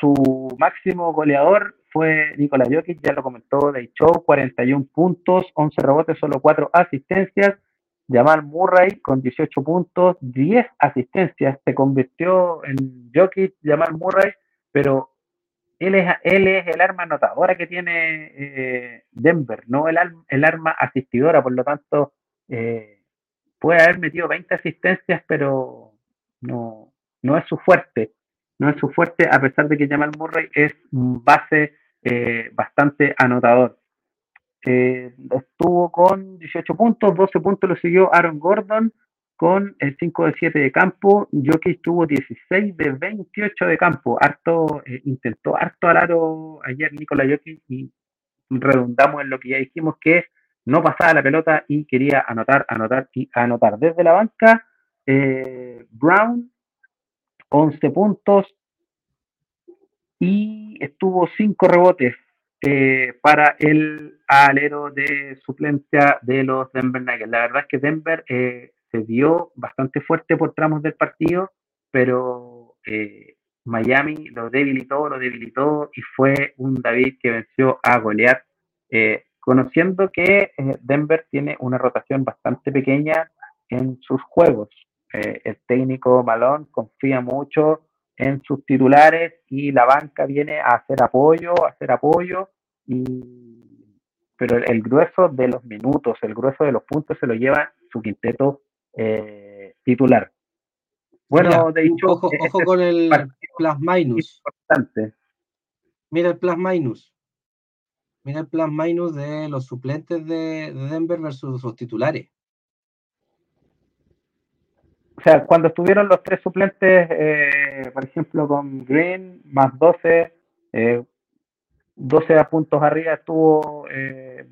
su máximo goleador fue Nikola Jokic, ya lo comentó de Show, 41 puntos, 11 rebotes, solo 4 asistencias Jamal Murray con 18 puntos, 10 asistencias, se convirtió en Jokic, Jamal Murray, pero él es, él es el arma anotadora que tiene eh, Denver, no el, el, arma asistidora, por lo tanto, eh, puede haber metido 20 asistencias, pero no, es su fuerte, no es su fuerte, a pesar de que Jamal Murray es base eh, bastante anotador estuvo con 18 puntos, 12 puntos lo siguió Aaron Gordon con el 5 de 7 de campo, Jokic tuvo 16 de 28 de campo, harto, eh, intentó harto al aro ayer Nicolás Jokic y redundamos en lo que ya dijimos que no pasaba la pelota y quería anotar, anotar y anotar. Desde la banca, eh, Brown, 11 puntos y estuvo 5 rebotes, eh, para el alero de suplencia de los Denver Nuggets. La verdad es que Denver eh, se dio bastante fuerte por tramos del partido, pero eh, Miami lo debilitó, lo debilitó y fue un David que venció a golear, conociendo que Denver tiene una rotación bastante pequeña en sus juegos. El técnico Malón confía mucho en sus titulares y la banca viene a hacer apoyo, a hacer apoyo, pero el, grueso de los minutos, el grueso de los puntos se lo lleva su quinteto eh, titular. Bueno, de hecho, ojo, este con el plus minus. Mira el plus minus. Mira el plus minus de los suplentes de, Denver versus los titulares. O sea, cuando estuvieron los tres suplentes, eh, por ejemplo, con Green, más 12, 12 eh, puntos arriba estuvo eh,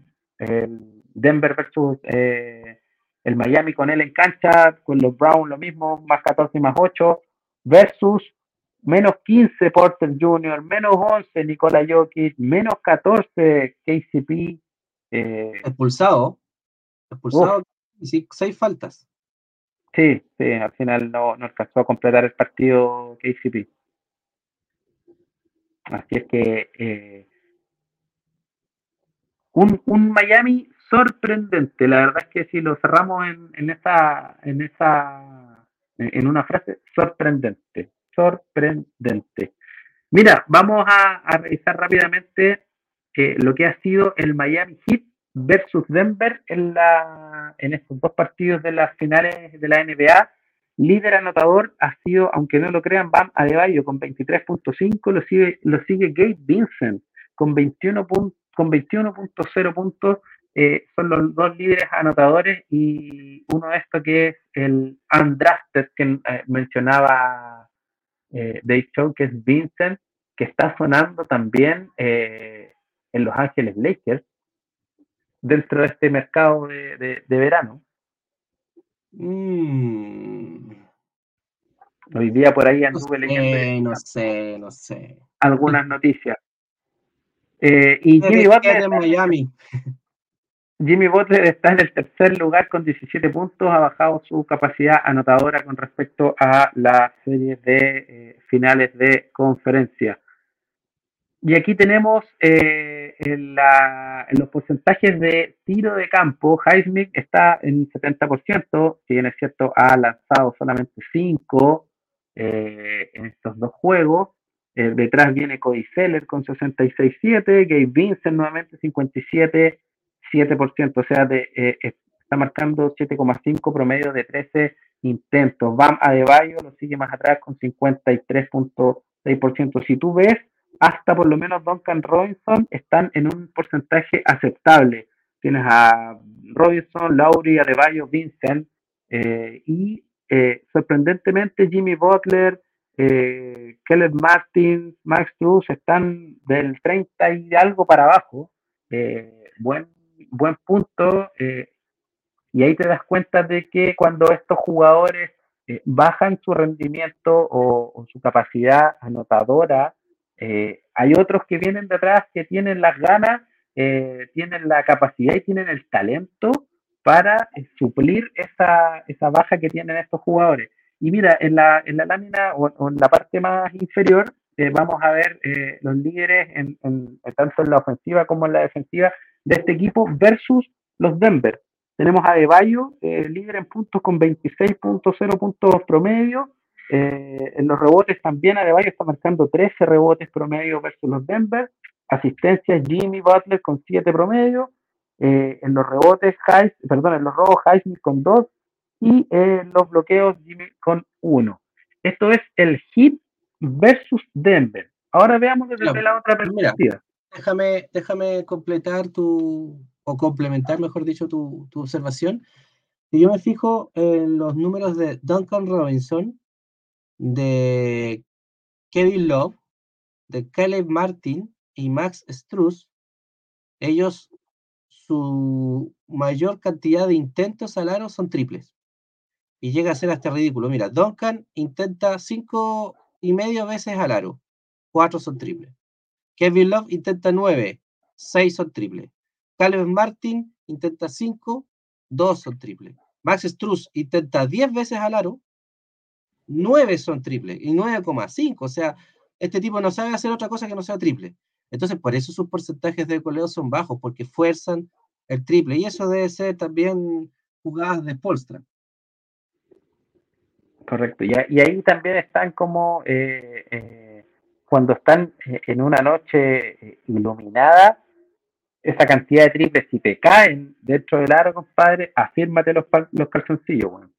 Denver versus el Miami con él en cancha, con los Browns lo mismo, más 14 más 8, versus menos 15 Porter Jr., menos 11 Nikola Jokic, menos 14 KCP. Eh, expulsado, expulsado, y seis faltas. Sí, sí, al final no, no alcanzó a completar el partido KCP. Así es que eh, un, un Miami sorprendente. La verdad es que si lo cerramos en, en esa, en esa, en una frase, sorprendente, sorprendente. Mira, vamos a, revisar rápidamente eh, lo que ha sido el Miami Heat versus Denver en, la, en estos dos partidos de las finales de la NBA. Líder anotador ha sido, aunque no lo crean, Bam Adebayo con 23.5, lo sigue, lo sigue Gabe Vincent con 21.0 con 21.0 puntos eh, son los dos líderes anotadores y uno de estos que es el undrafted que eh, mencionaba eh, Dave Show, que es Vincent, que está sonando también en Los Ángeles Lakers dentro de este mercado de, verano. Mm. Hoy día por ahí anduve leyendo. No sé, no sé. Algunas noticias. y Jimmy Butler. En Miami. Jimmy Butler está en el tercer lugar con 17 puntos, ha bajado su capacidad anotadora con respecto a la serie de eh, finales de conferencia. Y aquí tenemos eh, en, los porcentajes de tiro de campo, Highsmith está en 70%, si bien es cierto, ha lanzado solamente 5 eh, en estos dos juegos. detrás viene Cody Seller con 66.7, Gabe Vincent nuevamente 57 7%, o sea, de, eh, está marcando 7,5 promedio de 13 intentos. Bam Adebayo lo sigue más atrás con 53.6%. Si tú ves, hasta por lo menos Duncan Robinson están en un porcentaje aceptable. Tienes a Robinson, Laurie, Adebayo, Vincent eh, y eh, sorprendentemente Jimmy Butler, eh, Martin, Max Cruz están del 30 y algo para abajo. buen buen punto. Eh, y ahí te das cuenta de que cuando estos jugadores eh, bajan su rendimiento o, su capacidad anotadora, eh, hay otros que vienen detrás que tienen las ganas, tienen la capacidad y tienen el talento para suplir esa, esa baja que tienen estos jugadores. Y mira, en la, en la lámina o, en la parte más inferior vamos a ver los líderes en, tanto en la ofensiva como en la defensiva de este equipo versus los Denver. Tenemos a Deballo, eh, líder en puntos con 26.0 puntos promedio. Eh, en los rebotes también Adebayo está marcando 13 rebotes promedio versus los Denver. Asistencia Jimmy Butler con 7 promedio. Eh, en los rebotes, Heis, perdón, en los robos Heisman con 2 y en los bloqueos Jimmy con 1. Esto es el Heat versus Denver. Ahora veamos desde la otra perspectiva déjame, déjame completar tu, o complementar, mejor dicho, tu, tu observación. Y yo me fijo en los números de Duncan Robinson, de Kevin Love, de Caleb Martin y Max Struss. Ellos, su mayor cantidad de intentos al aro son triples. Y llega a ser hasta ridículo. Mira, Duncan intenta cinco y medio veces al aro. Cuatro son triples. Kevin Love intenta 9, 6 son triples. Caleb Martin intenta 5, 2 son triples. Max Struss intenta 10 veces al aro, 9 son triples y 9,5. O sea, este tipo no sabe hacer otra cosa que no sea triple. Entonces, por eso sus porcentajes de coleo son bajos, porque fuerzan el triple. Y eso debe ser también jugadas de Polstra. Correcto. Y, y ahí también están como eh, eh, cuando están eh, en una noche iluminada, esa cantidad de triples, si te caen dentro del aro, compadre, afírmate los, los calzoncillos. Bueno.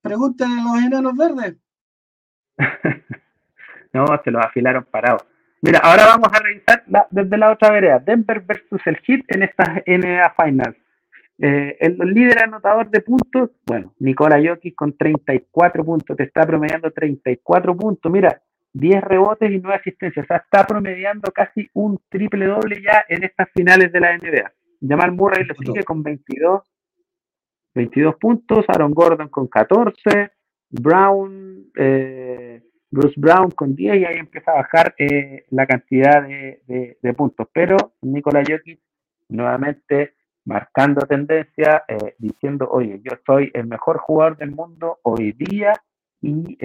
Pregúntale a los enanos verdes. no, se los afilaron parados. Mira, ahora vamos a revisar desde la otra vereda. Denver versus el Heat en estas NBA Finals. Eh, el, líder anotador de puntos, bueno, Nikola Jokic con 34 puntos, te está promediando 34 puntos. Mira, 10 rebotes y 9 asistencias. O sea, está promediando casi un triple doble ya en estas finales de la NBA. Jamal Murray lo sigue con 22, 22 puntos, Aaron Gordon con 14, Brown, eh, Bruce Brown con 10 y ahí empieza a bajar eh, la cantidad de, puntos. Pero Nikola Jokic nuevamente marcando tendencia, eh, diciendo, oye, yo soy el mejor jugador del mundo hoy día y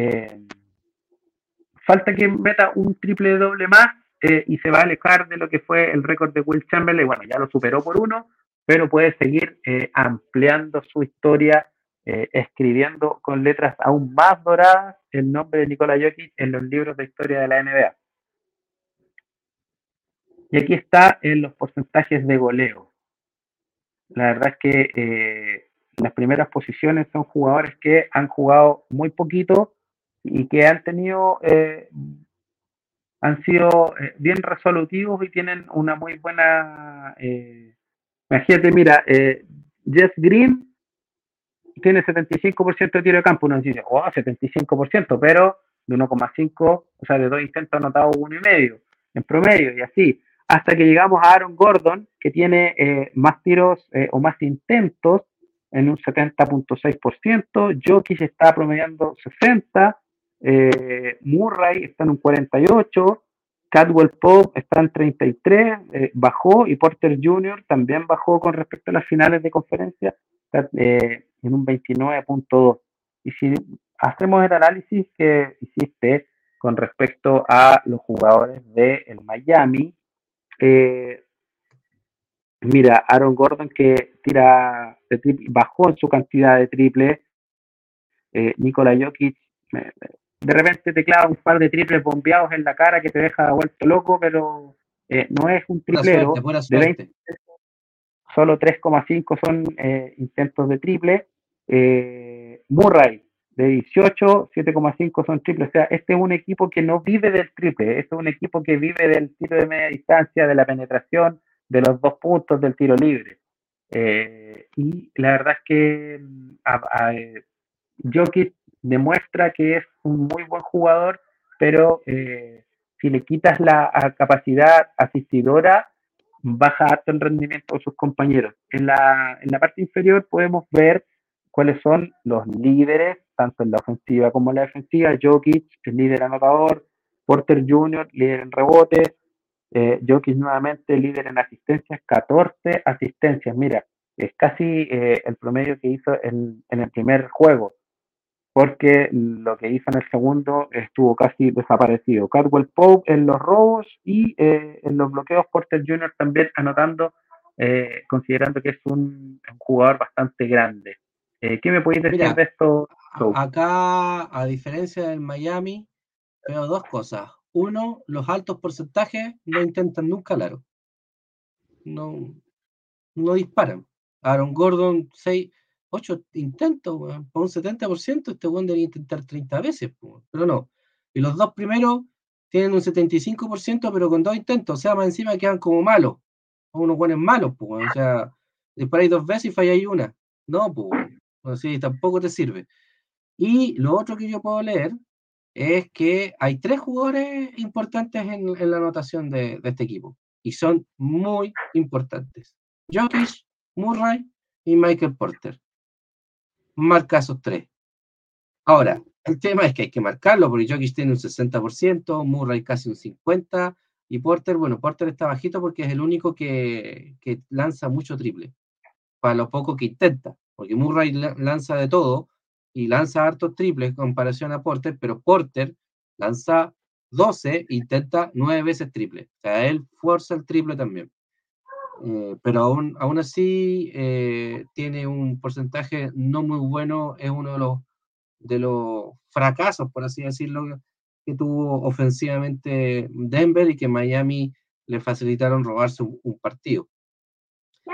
falta que meta un triple doble más y se va a alejar de lo que fue el récord de Will Chamberlain. Bueno, ya lo superó por uno, pero puede seguir ampliando su historia, eh, escribiendo con letras aún más doradas el nombre de Nikola Jokic en los libros de historia de la NBA. Y aquí está en los porcentajes de goleo. La verdad es que las primeras posiciones son jugadores que han jugado muy poquito y que han tenido, eh, han sido eh, bien resolutivos y tienen una muy buena, eh, imagínate, mira, Jess Green tiene 75% de tiro de campo, uno dice, oh, 75%, pero de 1,5, o sea, de dos intentos anotados uno y medio en promedio y así, hasta que llegamos a Aaron Gordon, que tiene más tiros o más intentos en un 70.6%, Jokic está promediando 60, eh, Murray está en un 48, Cadwell Pope está en 33, eh, bajó y Porter Jr. también bajó con respecto a las finales de conferencia eh, en un 29.2. Y si hacemos el análisis que hiciste con respecto a los jugadores de el Miami, mira, Aaron Gordon que tira bajó en su cantidad de triple, Nikola Jokic de repente te clava un par de triples bombeados en la cara que te deja vuelto loco, pero eh, no es un triplero. de 20, solo 3,5 son eh, intentos de triple. Eh, Murray, de 18, 7,5 son triples. O sea, este es un equipo que no vive del triple, este es un equipo que vive del tiro de media distancia, de la penetración, de los dos puntos del tiro libre. y la verdad es que mm, a, a, Jokic demuestra que es un muy buen jugador, pero eh, si le quitas la capacidad asistidora, baja harto el rendimiento de sus compañeros. En la, en la parte inferior podemos ver cuáles son los líderes, tanto en la ofensiva como en la defensiva. Jokic, el líder anotador, Porter Jr., líder en rebote, eh, Jokic nuevamente líder en asistencias, 14 asistencias. Mira, es casi eh, el promedio que hizo en, en el primer juego porque lo que hizo en el segundo estuvo casi desaparecido. Cardwell Pope en los robos y eh, en los bloqueos, Porter Jr. también anotando, eh, considerando que es un, jugador bastante grande. Eh, ¿Qué me podéis decir de esto? Acá, a diferencia del Miami, veo dos cosas. Uno, los altos porcentajes no intentan nunca largo. No, no disparan. Aaron Gordon, 6 ocho intentos, por un 70%, este weón debería intentar 30 veces, pero no. Y los dos primeros tienen un 75%, pero con dos intentos, o sea, más encima quedan como malos, o unos buenos malos, pues, o sea, disparáis dos veces y falláis una. No, pues, así tampoco te sirve. Y lo otro que yo puedo leer es que hay tres jugadores importantes en, la anotación de, de, este equipo, y son muy importantes. Jokic, Murray y Michael Porter marca esos tres. Ahora, el tema es que hay que marcarlo, porque Jokic tiene un 60%, Murray casi un 50%, y Porter, bueno, Porter está bajito porque es el único que, que lanza mucho triple, para lo poco que intenta, porque Murray lanza de todo y lanza hartos triples en comparación a Porter, pero Porter lanza 12 e intenta 9 veces triple. O sea, él fuerza el triple también. Eh, pero aún, aún así eh, tiene un porcentaje no muy bueno, es uno de los de los fracasos, por así decirlo, que tuvo ofensivamente Denver y que Miami le facilitaron robarse un, partido.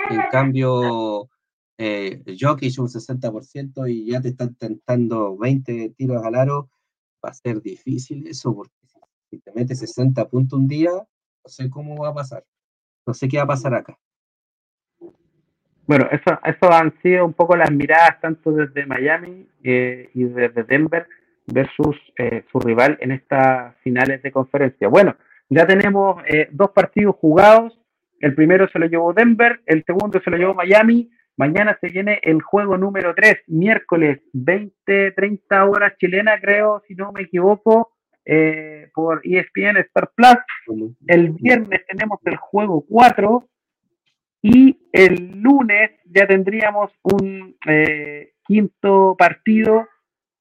En cambio, eh, Jokic un 60% y ya te están tentando 20 tiros al aro, va a ser difícil eso, porque si te metes 60 puntos un día, no sé cómo va a pasar. No sé qué va a pasar acá. Bueno, eso, eso han sido un poco las miradas tanto desde Miami eh, y desde Denver versus eh, su rival en estas finales de conferencia. Bueno, ya tenemos eh, dos partidos jugados. El primero se lo llevó Denver, el segundo se lo llevó Miami. Mañana se viene el juego número 3, miércoles 20, 30 horas chilena, creo, si no me equivoco, eh, por ESPN Star Plus. El viernes tenemos el juego 4 y el lunes ya tendríamos un quinto partido,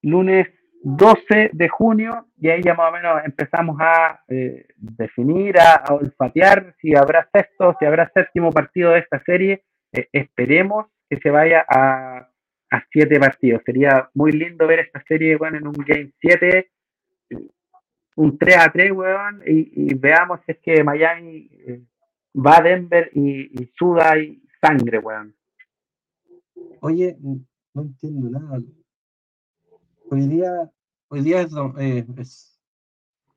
lunes 12 de junio y ahí ya más o menos empezamos a eh, definir, a, olfatear si habrá sexto, si habrá séptimo partido de esta serie. Eh, esperemos que se vaya a, a, siete partidos. Sería muy lindo ver esta serie bueno, en un Game 7, un 3 a 3, weón, y, veamos si es que Miami eh, va a Denver y, y suda y sangre, weón. Oye, no entiendo nada. Hoy día, hoy día es, eh, es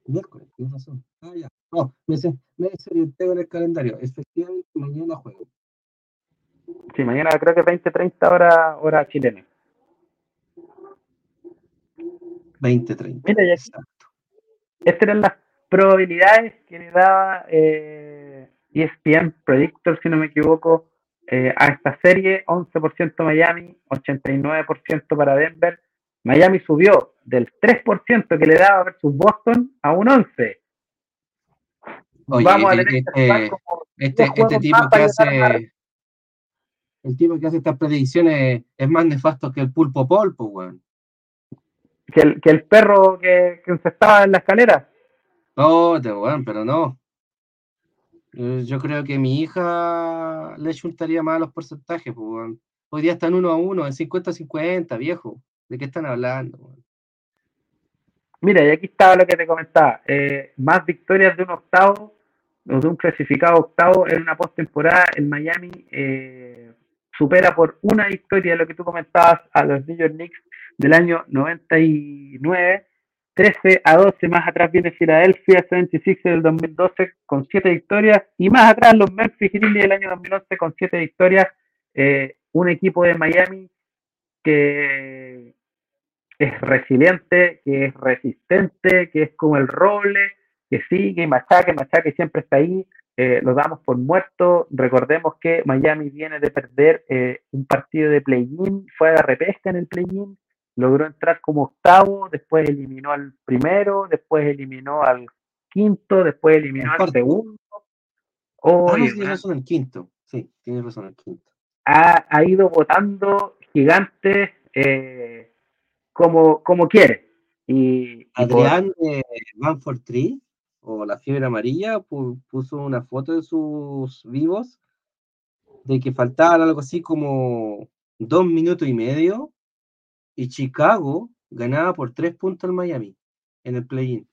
miércoles, tienes razón. Ah, ya. No, me, me tengo en el calendario. Efectivamente, mañana juego. Sí, mañana creo que 20, 30 horas hora chilena. 20, 30. Mira, ya Exacto. Estas eran las probabilidades que le daba eh, ESPN Predictor, si no me equivoco, eh, a esta serie. 11% Miami, 89% para Denver, Miami subió del 3% que le daba versus Boston a un 11%. Vamos a tener este, este, este tipo que hace el tipo que hace estas predicciones es más nefasto que el pulpo polpo, weón. Que el, que el perro que, que se estaba en la escalera. No, weón, pero no. Yo creo que mi hija le chuntaría más los porcentajes, pues. Hoy día están uno a uno, en 50-50, viejo. ¿De qué están hablando? Mira, y aquí estaba lo que te comentaba. Eh, más victorias de un octavo, o de un clasificado octavo en una postemporada en Miami eh, supera por una victoria lo que tú comentabas a los New York Knicks del año 99. 13 a 12, más atrás viene Philadelphia 76 del 2012 con 7 victorias y más atrás los Memphis Grizzlies del año 2011 con 7 victorias. Eh, un equipo de Miami que es resiliente, que es resistente, que es como el roble, que sigue, machaque, machaque, siempre está ahí, eh, lo damos por muerto. Recordemos que Miami viene de perder eh, un partido de play-in, fue a la repesca en el play-in, logró entrar como octavo, después eliminó al primero, después eliminó al quinto, después eliminó al segundo. Oh, tiene razón el quinto, sí, tiene razón el quinto. Ha, ha ido votando gigantes. Eh, como, como quiere. Y, Adrián de Van for Tree, o la fiebre amarilla, puso una foto de sus vivos de que faltaban algo así como dos minutos y medio y Chicago ganaba por tres puntos al Miami en el play-in.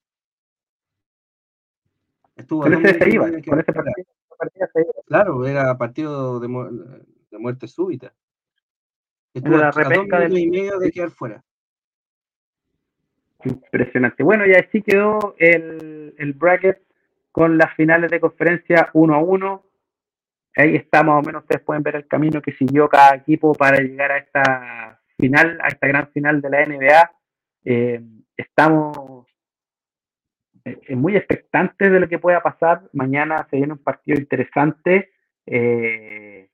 Estuvo con ese se iba, con ese partido, Claro, era partido de, de muerte súbita. Estuvo la a dos minutos y medio de quedar fuera. Impresionante. Bueno, y así quedó el, el bracket con las finales de conferencia uno a uno. Ahí está más o menos, ustedes pueden ver el camino que siguió cada equipo para llegar a esta final, a esta gran final de la NBA. Eh, estamos eh, muy expectantes de lo que pueda pasar. Mañana se viene un partido interesante. Eh,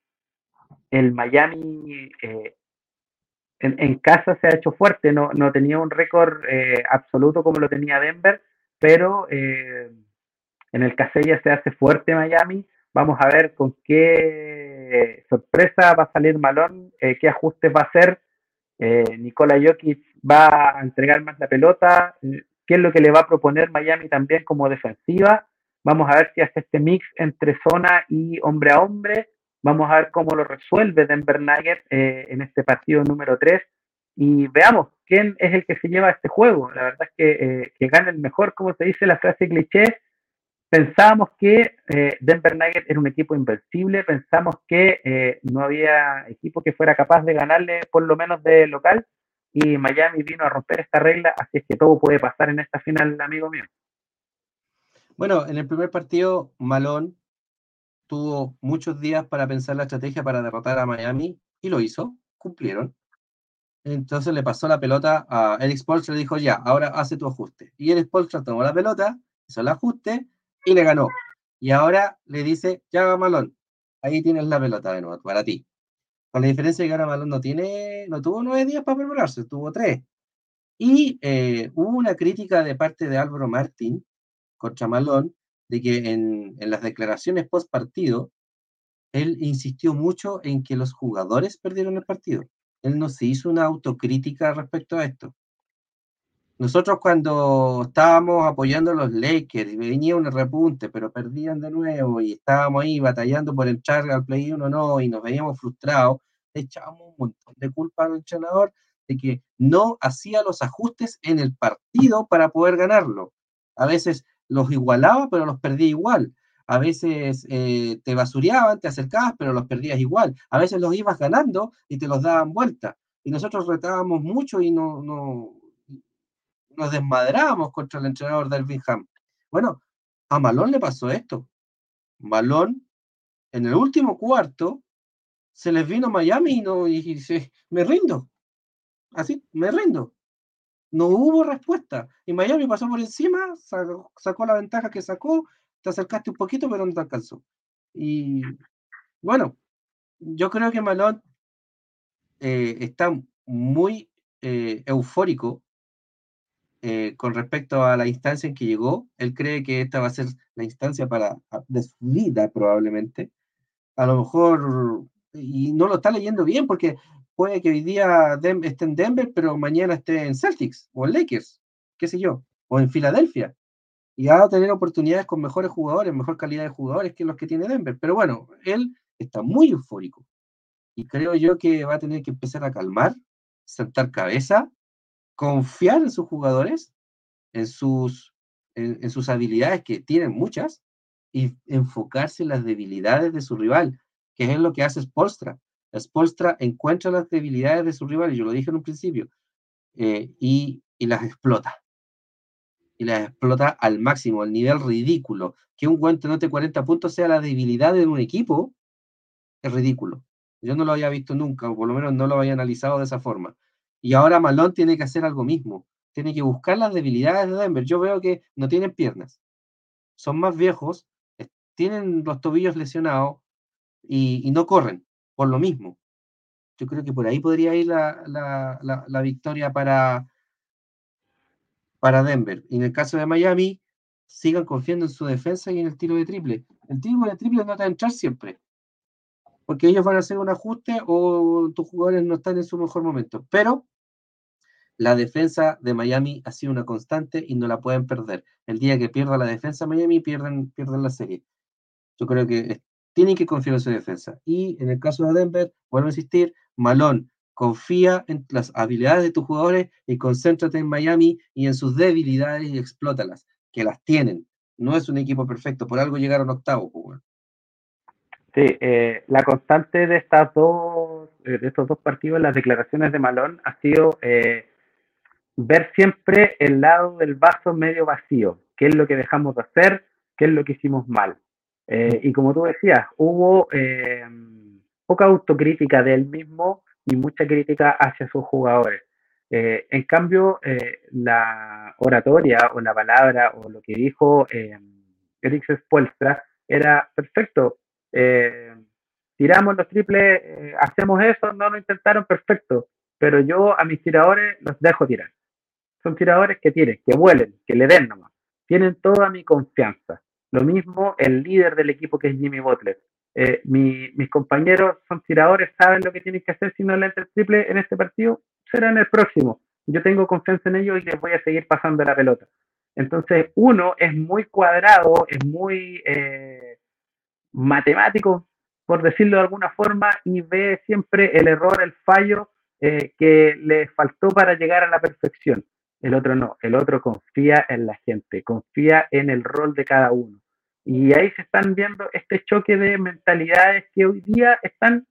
el Miami en, casa se ha hecho fuerte, no, no tenía un récord eh, absoluto como lo tenía Denver, pero eh, en el Casella se hace fuerte Miami. Vamos a ver con qué sorpresa va a salir Malón, eh, qué ajustes va a hacer. Nikola Jokic va a entregar más la pelota, qué es lo que le va a proponer Miami también como defensiva. Vamos a ver si hace este mix entre zona y hombre a hombre. Vamos a ver cómo lo resuelve Denver Nuggets eh, en este partido número 3 y veamos quién es el que se lleva este juego. La verdad es que, eh, que gana el mejor, como se dice la frase cliché. Pensábamos que eh, Denver Nuggets era un equipo invencible, pensamos que eh, no había equipo que fuera capaz de ganarle por lo menos de local y Miami vino a romper esta regla, así es que todo puede pasar en esta final, amigo mío. Bueno, en el primer partido, Malón tuvo muchos días para pensar la estrategia para derrotar a Miami y lo hizo, cumplieron. Entonces le pasó la pelota a Eric Spolstra le dijo, ya, ahora hace tu ajuste. Y Eric Spolstra tomó la pelota, hizo el ajuste y le ganó. Y ahora le dice, ya, Malón, ahí tienes la pelota de nuevo, para ti. Con la diferencia de que ahora Malón no, tiene, no tuvo nueve días para prepararse, tuvo tres. Y eh, hubo una crítica de parte de Álvaro Martín contra Malón, de que en, en las declaraciones post partido, él insistió mucho en que los jugadores perdieron el partido él no se hizo una autocrítica respecto a esto. Nosotros cuando estábamos apoyando a los Lakers y venía un repunte, pero perdían de nuevo y estábamos ahí batallando por entrar al play 1 no y nos veíamos frustrados, le echábamos un montón de culpa al entrenador de que no hacía los ajustes en el partido para poder ganarlo. A veces los igualaba, pero los perdía igual a veces eh, te basureaban, te acercabas, pero los perdías igual. A veces los ibas ganando y te los daban vuelta. Y nosotros retábamos mucho y no, no nos desmadrábamos contra el entrenador del Bingham. Bueno, a Malón le pasó esto. Malón, en el último cuarto, se les vino Miami y, no, y dice, me rindo. Así, me rindo. No hubo respuesta. Y Miami pasó por encima, sacó la ventaja que sacó te acercaste un poquito, pero no te alcanzó. Y bueno, yo creo que Malón eh, está muy eh, eufórico eh, con respecto a la instancia en que llegó. Él cree que esta va a ser la instancia para, de su vida, probablemente. A lo mejor, y no lo está leyendo bien, porque puede que hoy día esté en Denver, pero mañana esté en Celtics o en Lakers, qué sé yo, o en Filadelfia y va a tener oportunidades con mejores jugadores, mejor calidad de jugadores que los que tiene Denver. Pero bueno, él está muy eufórico y creo yo que va a tener que empezar a calmar, sentar cabeza, confiar en sus jugadores, en sus, en, sus habilidades, que tienen muchas, y enfocarse en las debilidades de su rival, que es lo que hace Spolstra. Spolstra encuentra las debilidades de su rival, y yo lo dije en un principio, eh, y, y las explota y las explota al máximo, al nivel ridículo. Que un guante note 40 puntos sea la debilidad de un equipo, es ridículo. Yo no lo había visto nunca, o por lo menos no lo había analizado de esa forma. Y ahora Malón tiene que hacer algo mismo. Tiene que buscar las debilidades de Denver. Yo veo que no tienen piernas. Son más viejos, tienen los tobillos lesionados y, no corren, por lo mismo. Yo creo que por ahí podría ir la victoria para, para Denver. Y en el caso de Miami, sigan confiando en su defensa y en el tiro de triple. El tiro de triple no te va a entrar siempre, porque ellos van a hacer un ajuste o tus jugadores no están en su mejor momento. Pero la defensa de Miami ha sido una constante y no la pueden perder. El día que pierda la defensa Miami, pierden, pierden la serie. Yo creo que tienen que confiar en su defensa. Y en el caso de Denver, vuelvo a insistir, Malón confía en las habilidades de tus jugadores y concéntrate en Miami y en sus debilidades y explótalas, que las tienen. No es un equipo perfecto, por algo llegaron octavo. Pues, sí, eh, la constante de, estas dos, eh, de estos dos partidos, las declaraciones de Malón, ha sido eh, ver siempre el lado del vaso medio vacío, qué es lo que dejamos de hacer, qué es lo que hicimos mal. y como tú decías, hubo poca autocrítica de él mismo y mucha crítica hacia sus jugadores. Eh, en cambio, eh, la oratoria o la palabra o lo que dijo eh, Eric Spolstra era perfecto. Eh, tiramos los triples, hacemos eso, no lo intentaron, perfecto. Pero yo a mis tiradores los dejo tirar. Son tiradores que tienen, que vuelen, que le den nomás. Tienen toda mi confianza. Lo mismo el líder del equipo que es Jimmy Butler. Eh, mis compañeros son tiradores, saben lo que tienen que hacer si no le entra el triple en este partido, será en el próximo. Yo tengo confianza en ellos y les voy a seguir pasando la pelota. Entonces, uno es muy cuadrado, es muy eh, matemático, por decirlo de alguna forma, y ve siempre el error, el fallo eh, que le faltó para llegar a la perfección. El otro no, el otro confía en la gente, confía en el rol de cada uno. Y ahí se están viendo este choque de mentalidades que hoy día están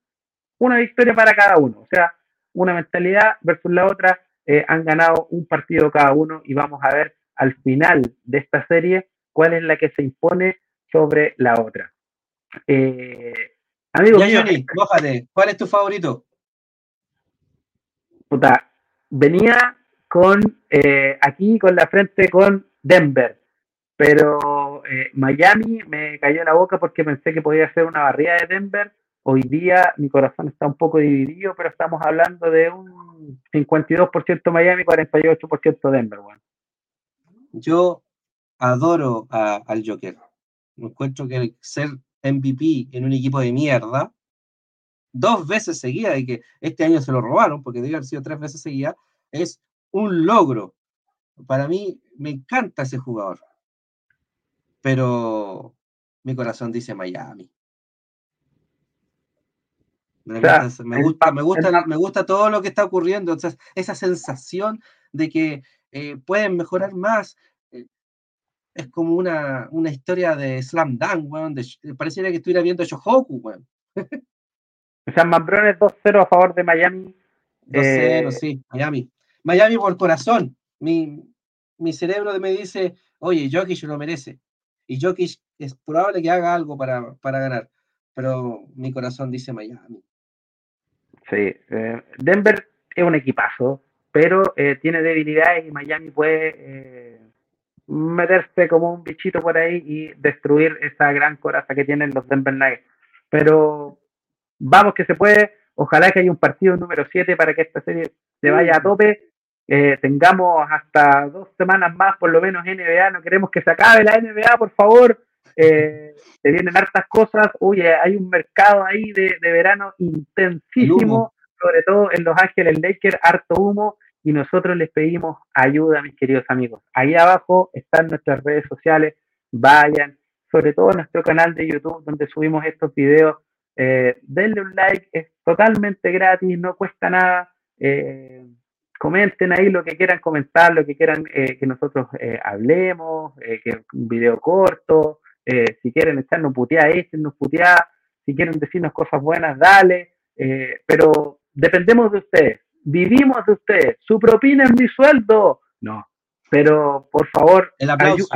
una victoria para cada uno. O sea, una mentalidad versus la otra, eh, han ganado un partido cada uno y vamos a ver al final de esta serie cuál es la que se impone sobre la otra. Eh, amigo, Johnny, ¿cuál es tu favorito? Puta, venía con eh, aquí con la frente con Denver, pero eh, Miami me cayó la boca porque pensé que podía ser una barrida de Denver. Hoy día mi corazón está un poco dividido, pero estamos hablando de un 52% Miami, 48% Denver. Yo adoro al Joker. Me encuentro que ser MVP en un equipo de mierda, dos veces seguida, y que este año se lo robaron, porque debe haber sido tres veces seguida, es un logro. Para mí, me encanta ese jugador. Pero mi corazón dice Miami. Me, gusta, me, gusta, me, gusta, todo lo que está ocurriendo, esa sensación de que eh, pueden mejorar más, es como una, una historia de Slam Dunk, weón. pareciera que estuviera viendo Shohoku, weón. o sea, Mambrones 2-0 a favor de Miami. 2-0, eh, sí, Miami. Miami por corazón. Mi, mi cerebro me dice, oye, Jokic lo merece. Y Jokic es probable que haga algo para, para ganar. Pero mi corazón dice Miami. Sí, eh, Denver es un equipazo, pero eh, tiene debilidades y Miami puede meterse como un bichito por ahí y destruir esa gran coraza que tienen los Denver Nuggets. Pero vamos que se puede. Ojalá que haya un partido número 7 para que esta serie se vaya a tope. Eh, tengamos hasta dos semanas más, por lo menos NBA. No queremos que se acabe la NBA, por favor. Eh, se vienen hartas cosas. Oye, hay un mercado ahí de, de verano intensísimo, sobre todo en Los Ángeles Lakers, harto humo y nosotros les pedimos ayuda, mis queridos amigos. Ahí abajo están nuestras redes sociales, vayan, sobre todo nuestro canal de YouTube donde subimos estos videos. Eh, denle un like, es totalmente gratis, no cuesta nada. Eh, comenten ahí lo que quieran comentar, lo que quieran eh, que nosotros hablemos, que un video corto. si quieren echarnos puteada, échenos puteada. Si quieren decirnos cosas buenas, dale. pero dependemos de ustedes vivimos de ustedes, su propina es mi sueldo. No, pero por favor, el aplauso.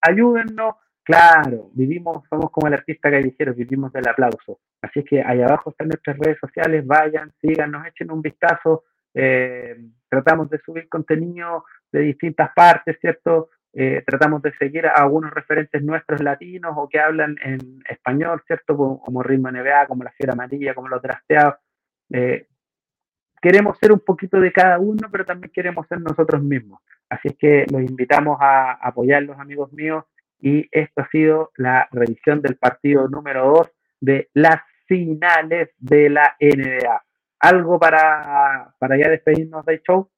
ayúdennos. Claro, vivimos, somos como el artista callejero, vivimos del aplauso. Así es que ahí abajo están nuestras redes sociales, vayan, síganos, echen un vistazo. Eh, tratamos de subir contenido de distintas partes, ¿cierto? Eh, tratamos de seguir a algunos referentes nuestros latinos o que hablan en español, ¿cierto? Como, Ritmo NBA, como La Fiera Amarilla, como Los Trasteados. Eh, queremos ser un poquito de cada uno, pero también queremos ser nosotros mismos. Así es que los invitamos a apoyarlos, amigos míos, y esto ha sido la revisión del partido número 2 de las finales de la NBA. ¿Algo para, para ya despedirnos del show?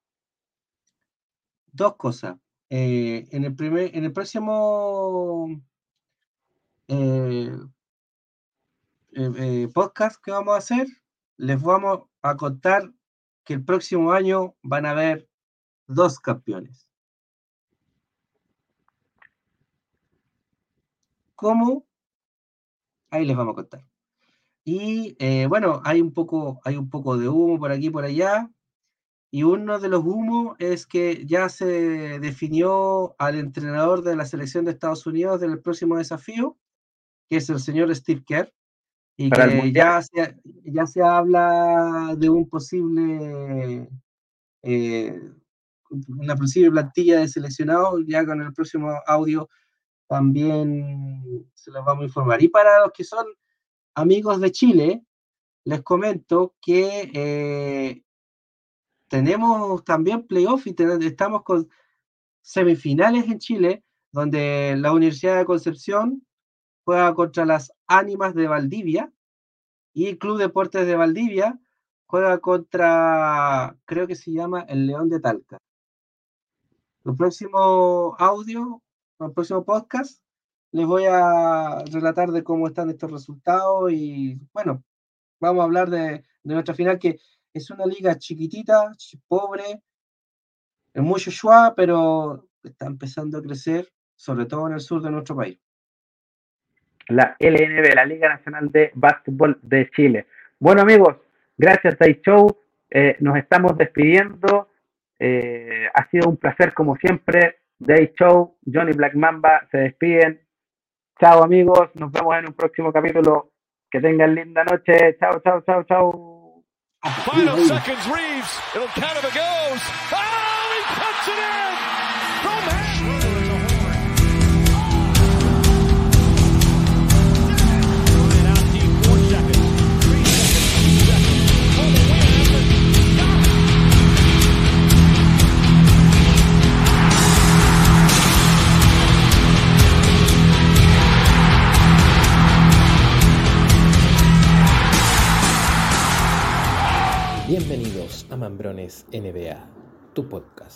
Dos cosas. Eh, en, el primer, en el próximo eh, eh, podcast que vamos a hacer, les vamos a contar que el próximo año van a haber dos campeones. ¿Cómo? Ahí les vamos a contar. Y eh, bueno, hay un, poco, hay un poco de humo por aquí y por allá. Y uno de los humos es que ya se definió al entrenador de la selección de Estados Unidos del próximo desafío, que es el señor Steve Kerr y que ya se, ya se habla de un posible eh, una posible plantilla de seleccionados, ya con el próximo audio también se los vamos a informar. Y para los que son amigos de Chile, les comento que eh, tenemos también playoff y estamos con semifinales en Chile, donde la Universidad de Concepción juega contra las Ánimas de Valdivia y el Club Deportes de Valdivia juega contra, creo que se llama el León de Talca. El próximo audio, el próximo podcast, les voy a relatar de cómo están estos resultados y bueno, vamos a hablar de, nuestra final que es una liga chiquitita, pobre, es mucho schwa, pero está empezando a crecer, sobre todo en el sur de nuestro país. La LNB, la Liga Nacional de Básquetbol de Chile. Bueno amigos, gracias a Show, eh, nos estamos despidiendo. Eh, ha sido un placer como siempre. Day Show, Johnny Black Mamba se despiden. Chao amigos, nos vemos en un próximo capítulo. Que tengan linda noche. Chao, chao, chao, chao. Bienvenidos a Mambrones NBA, tu podcast.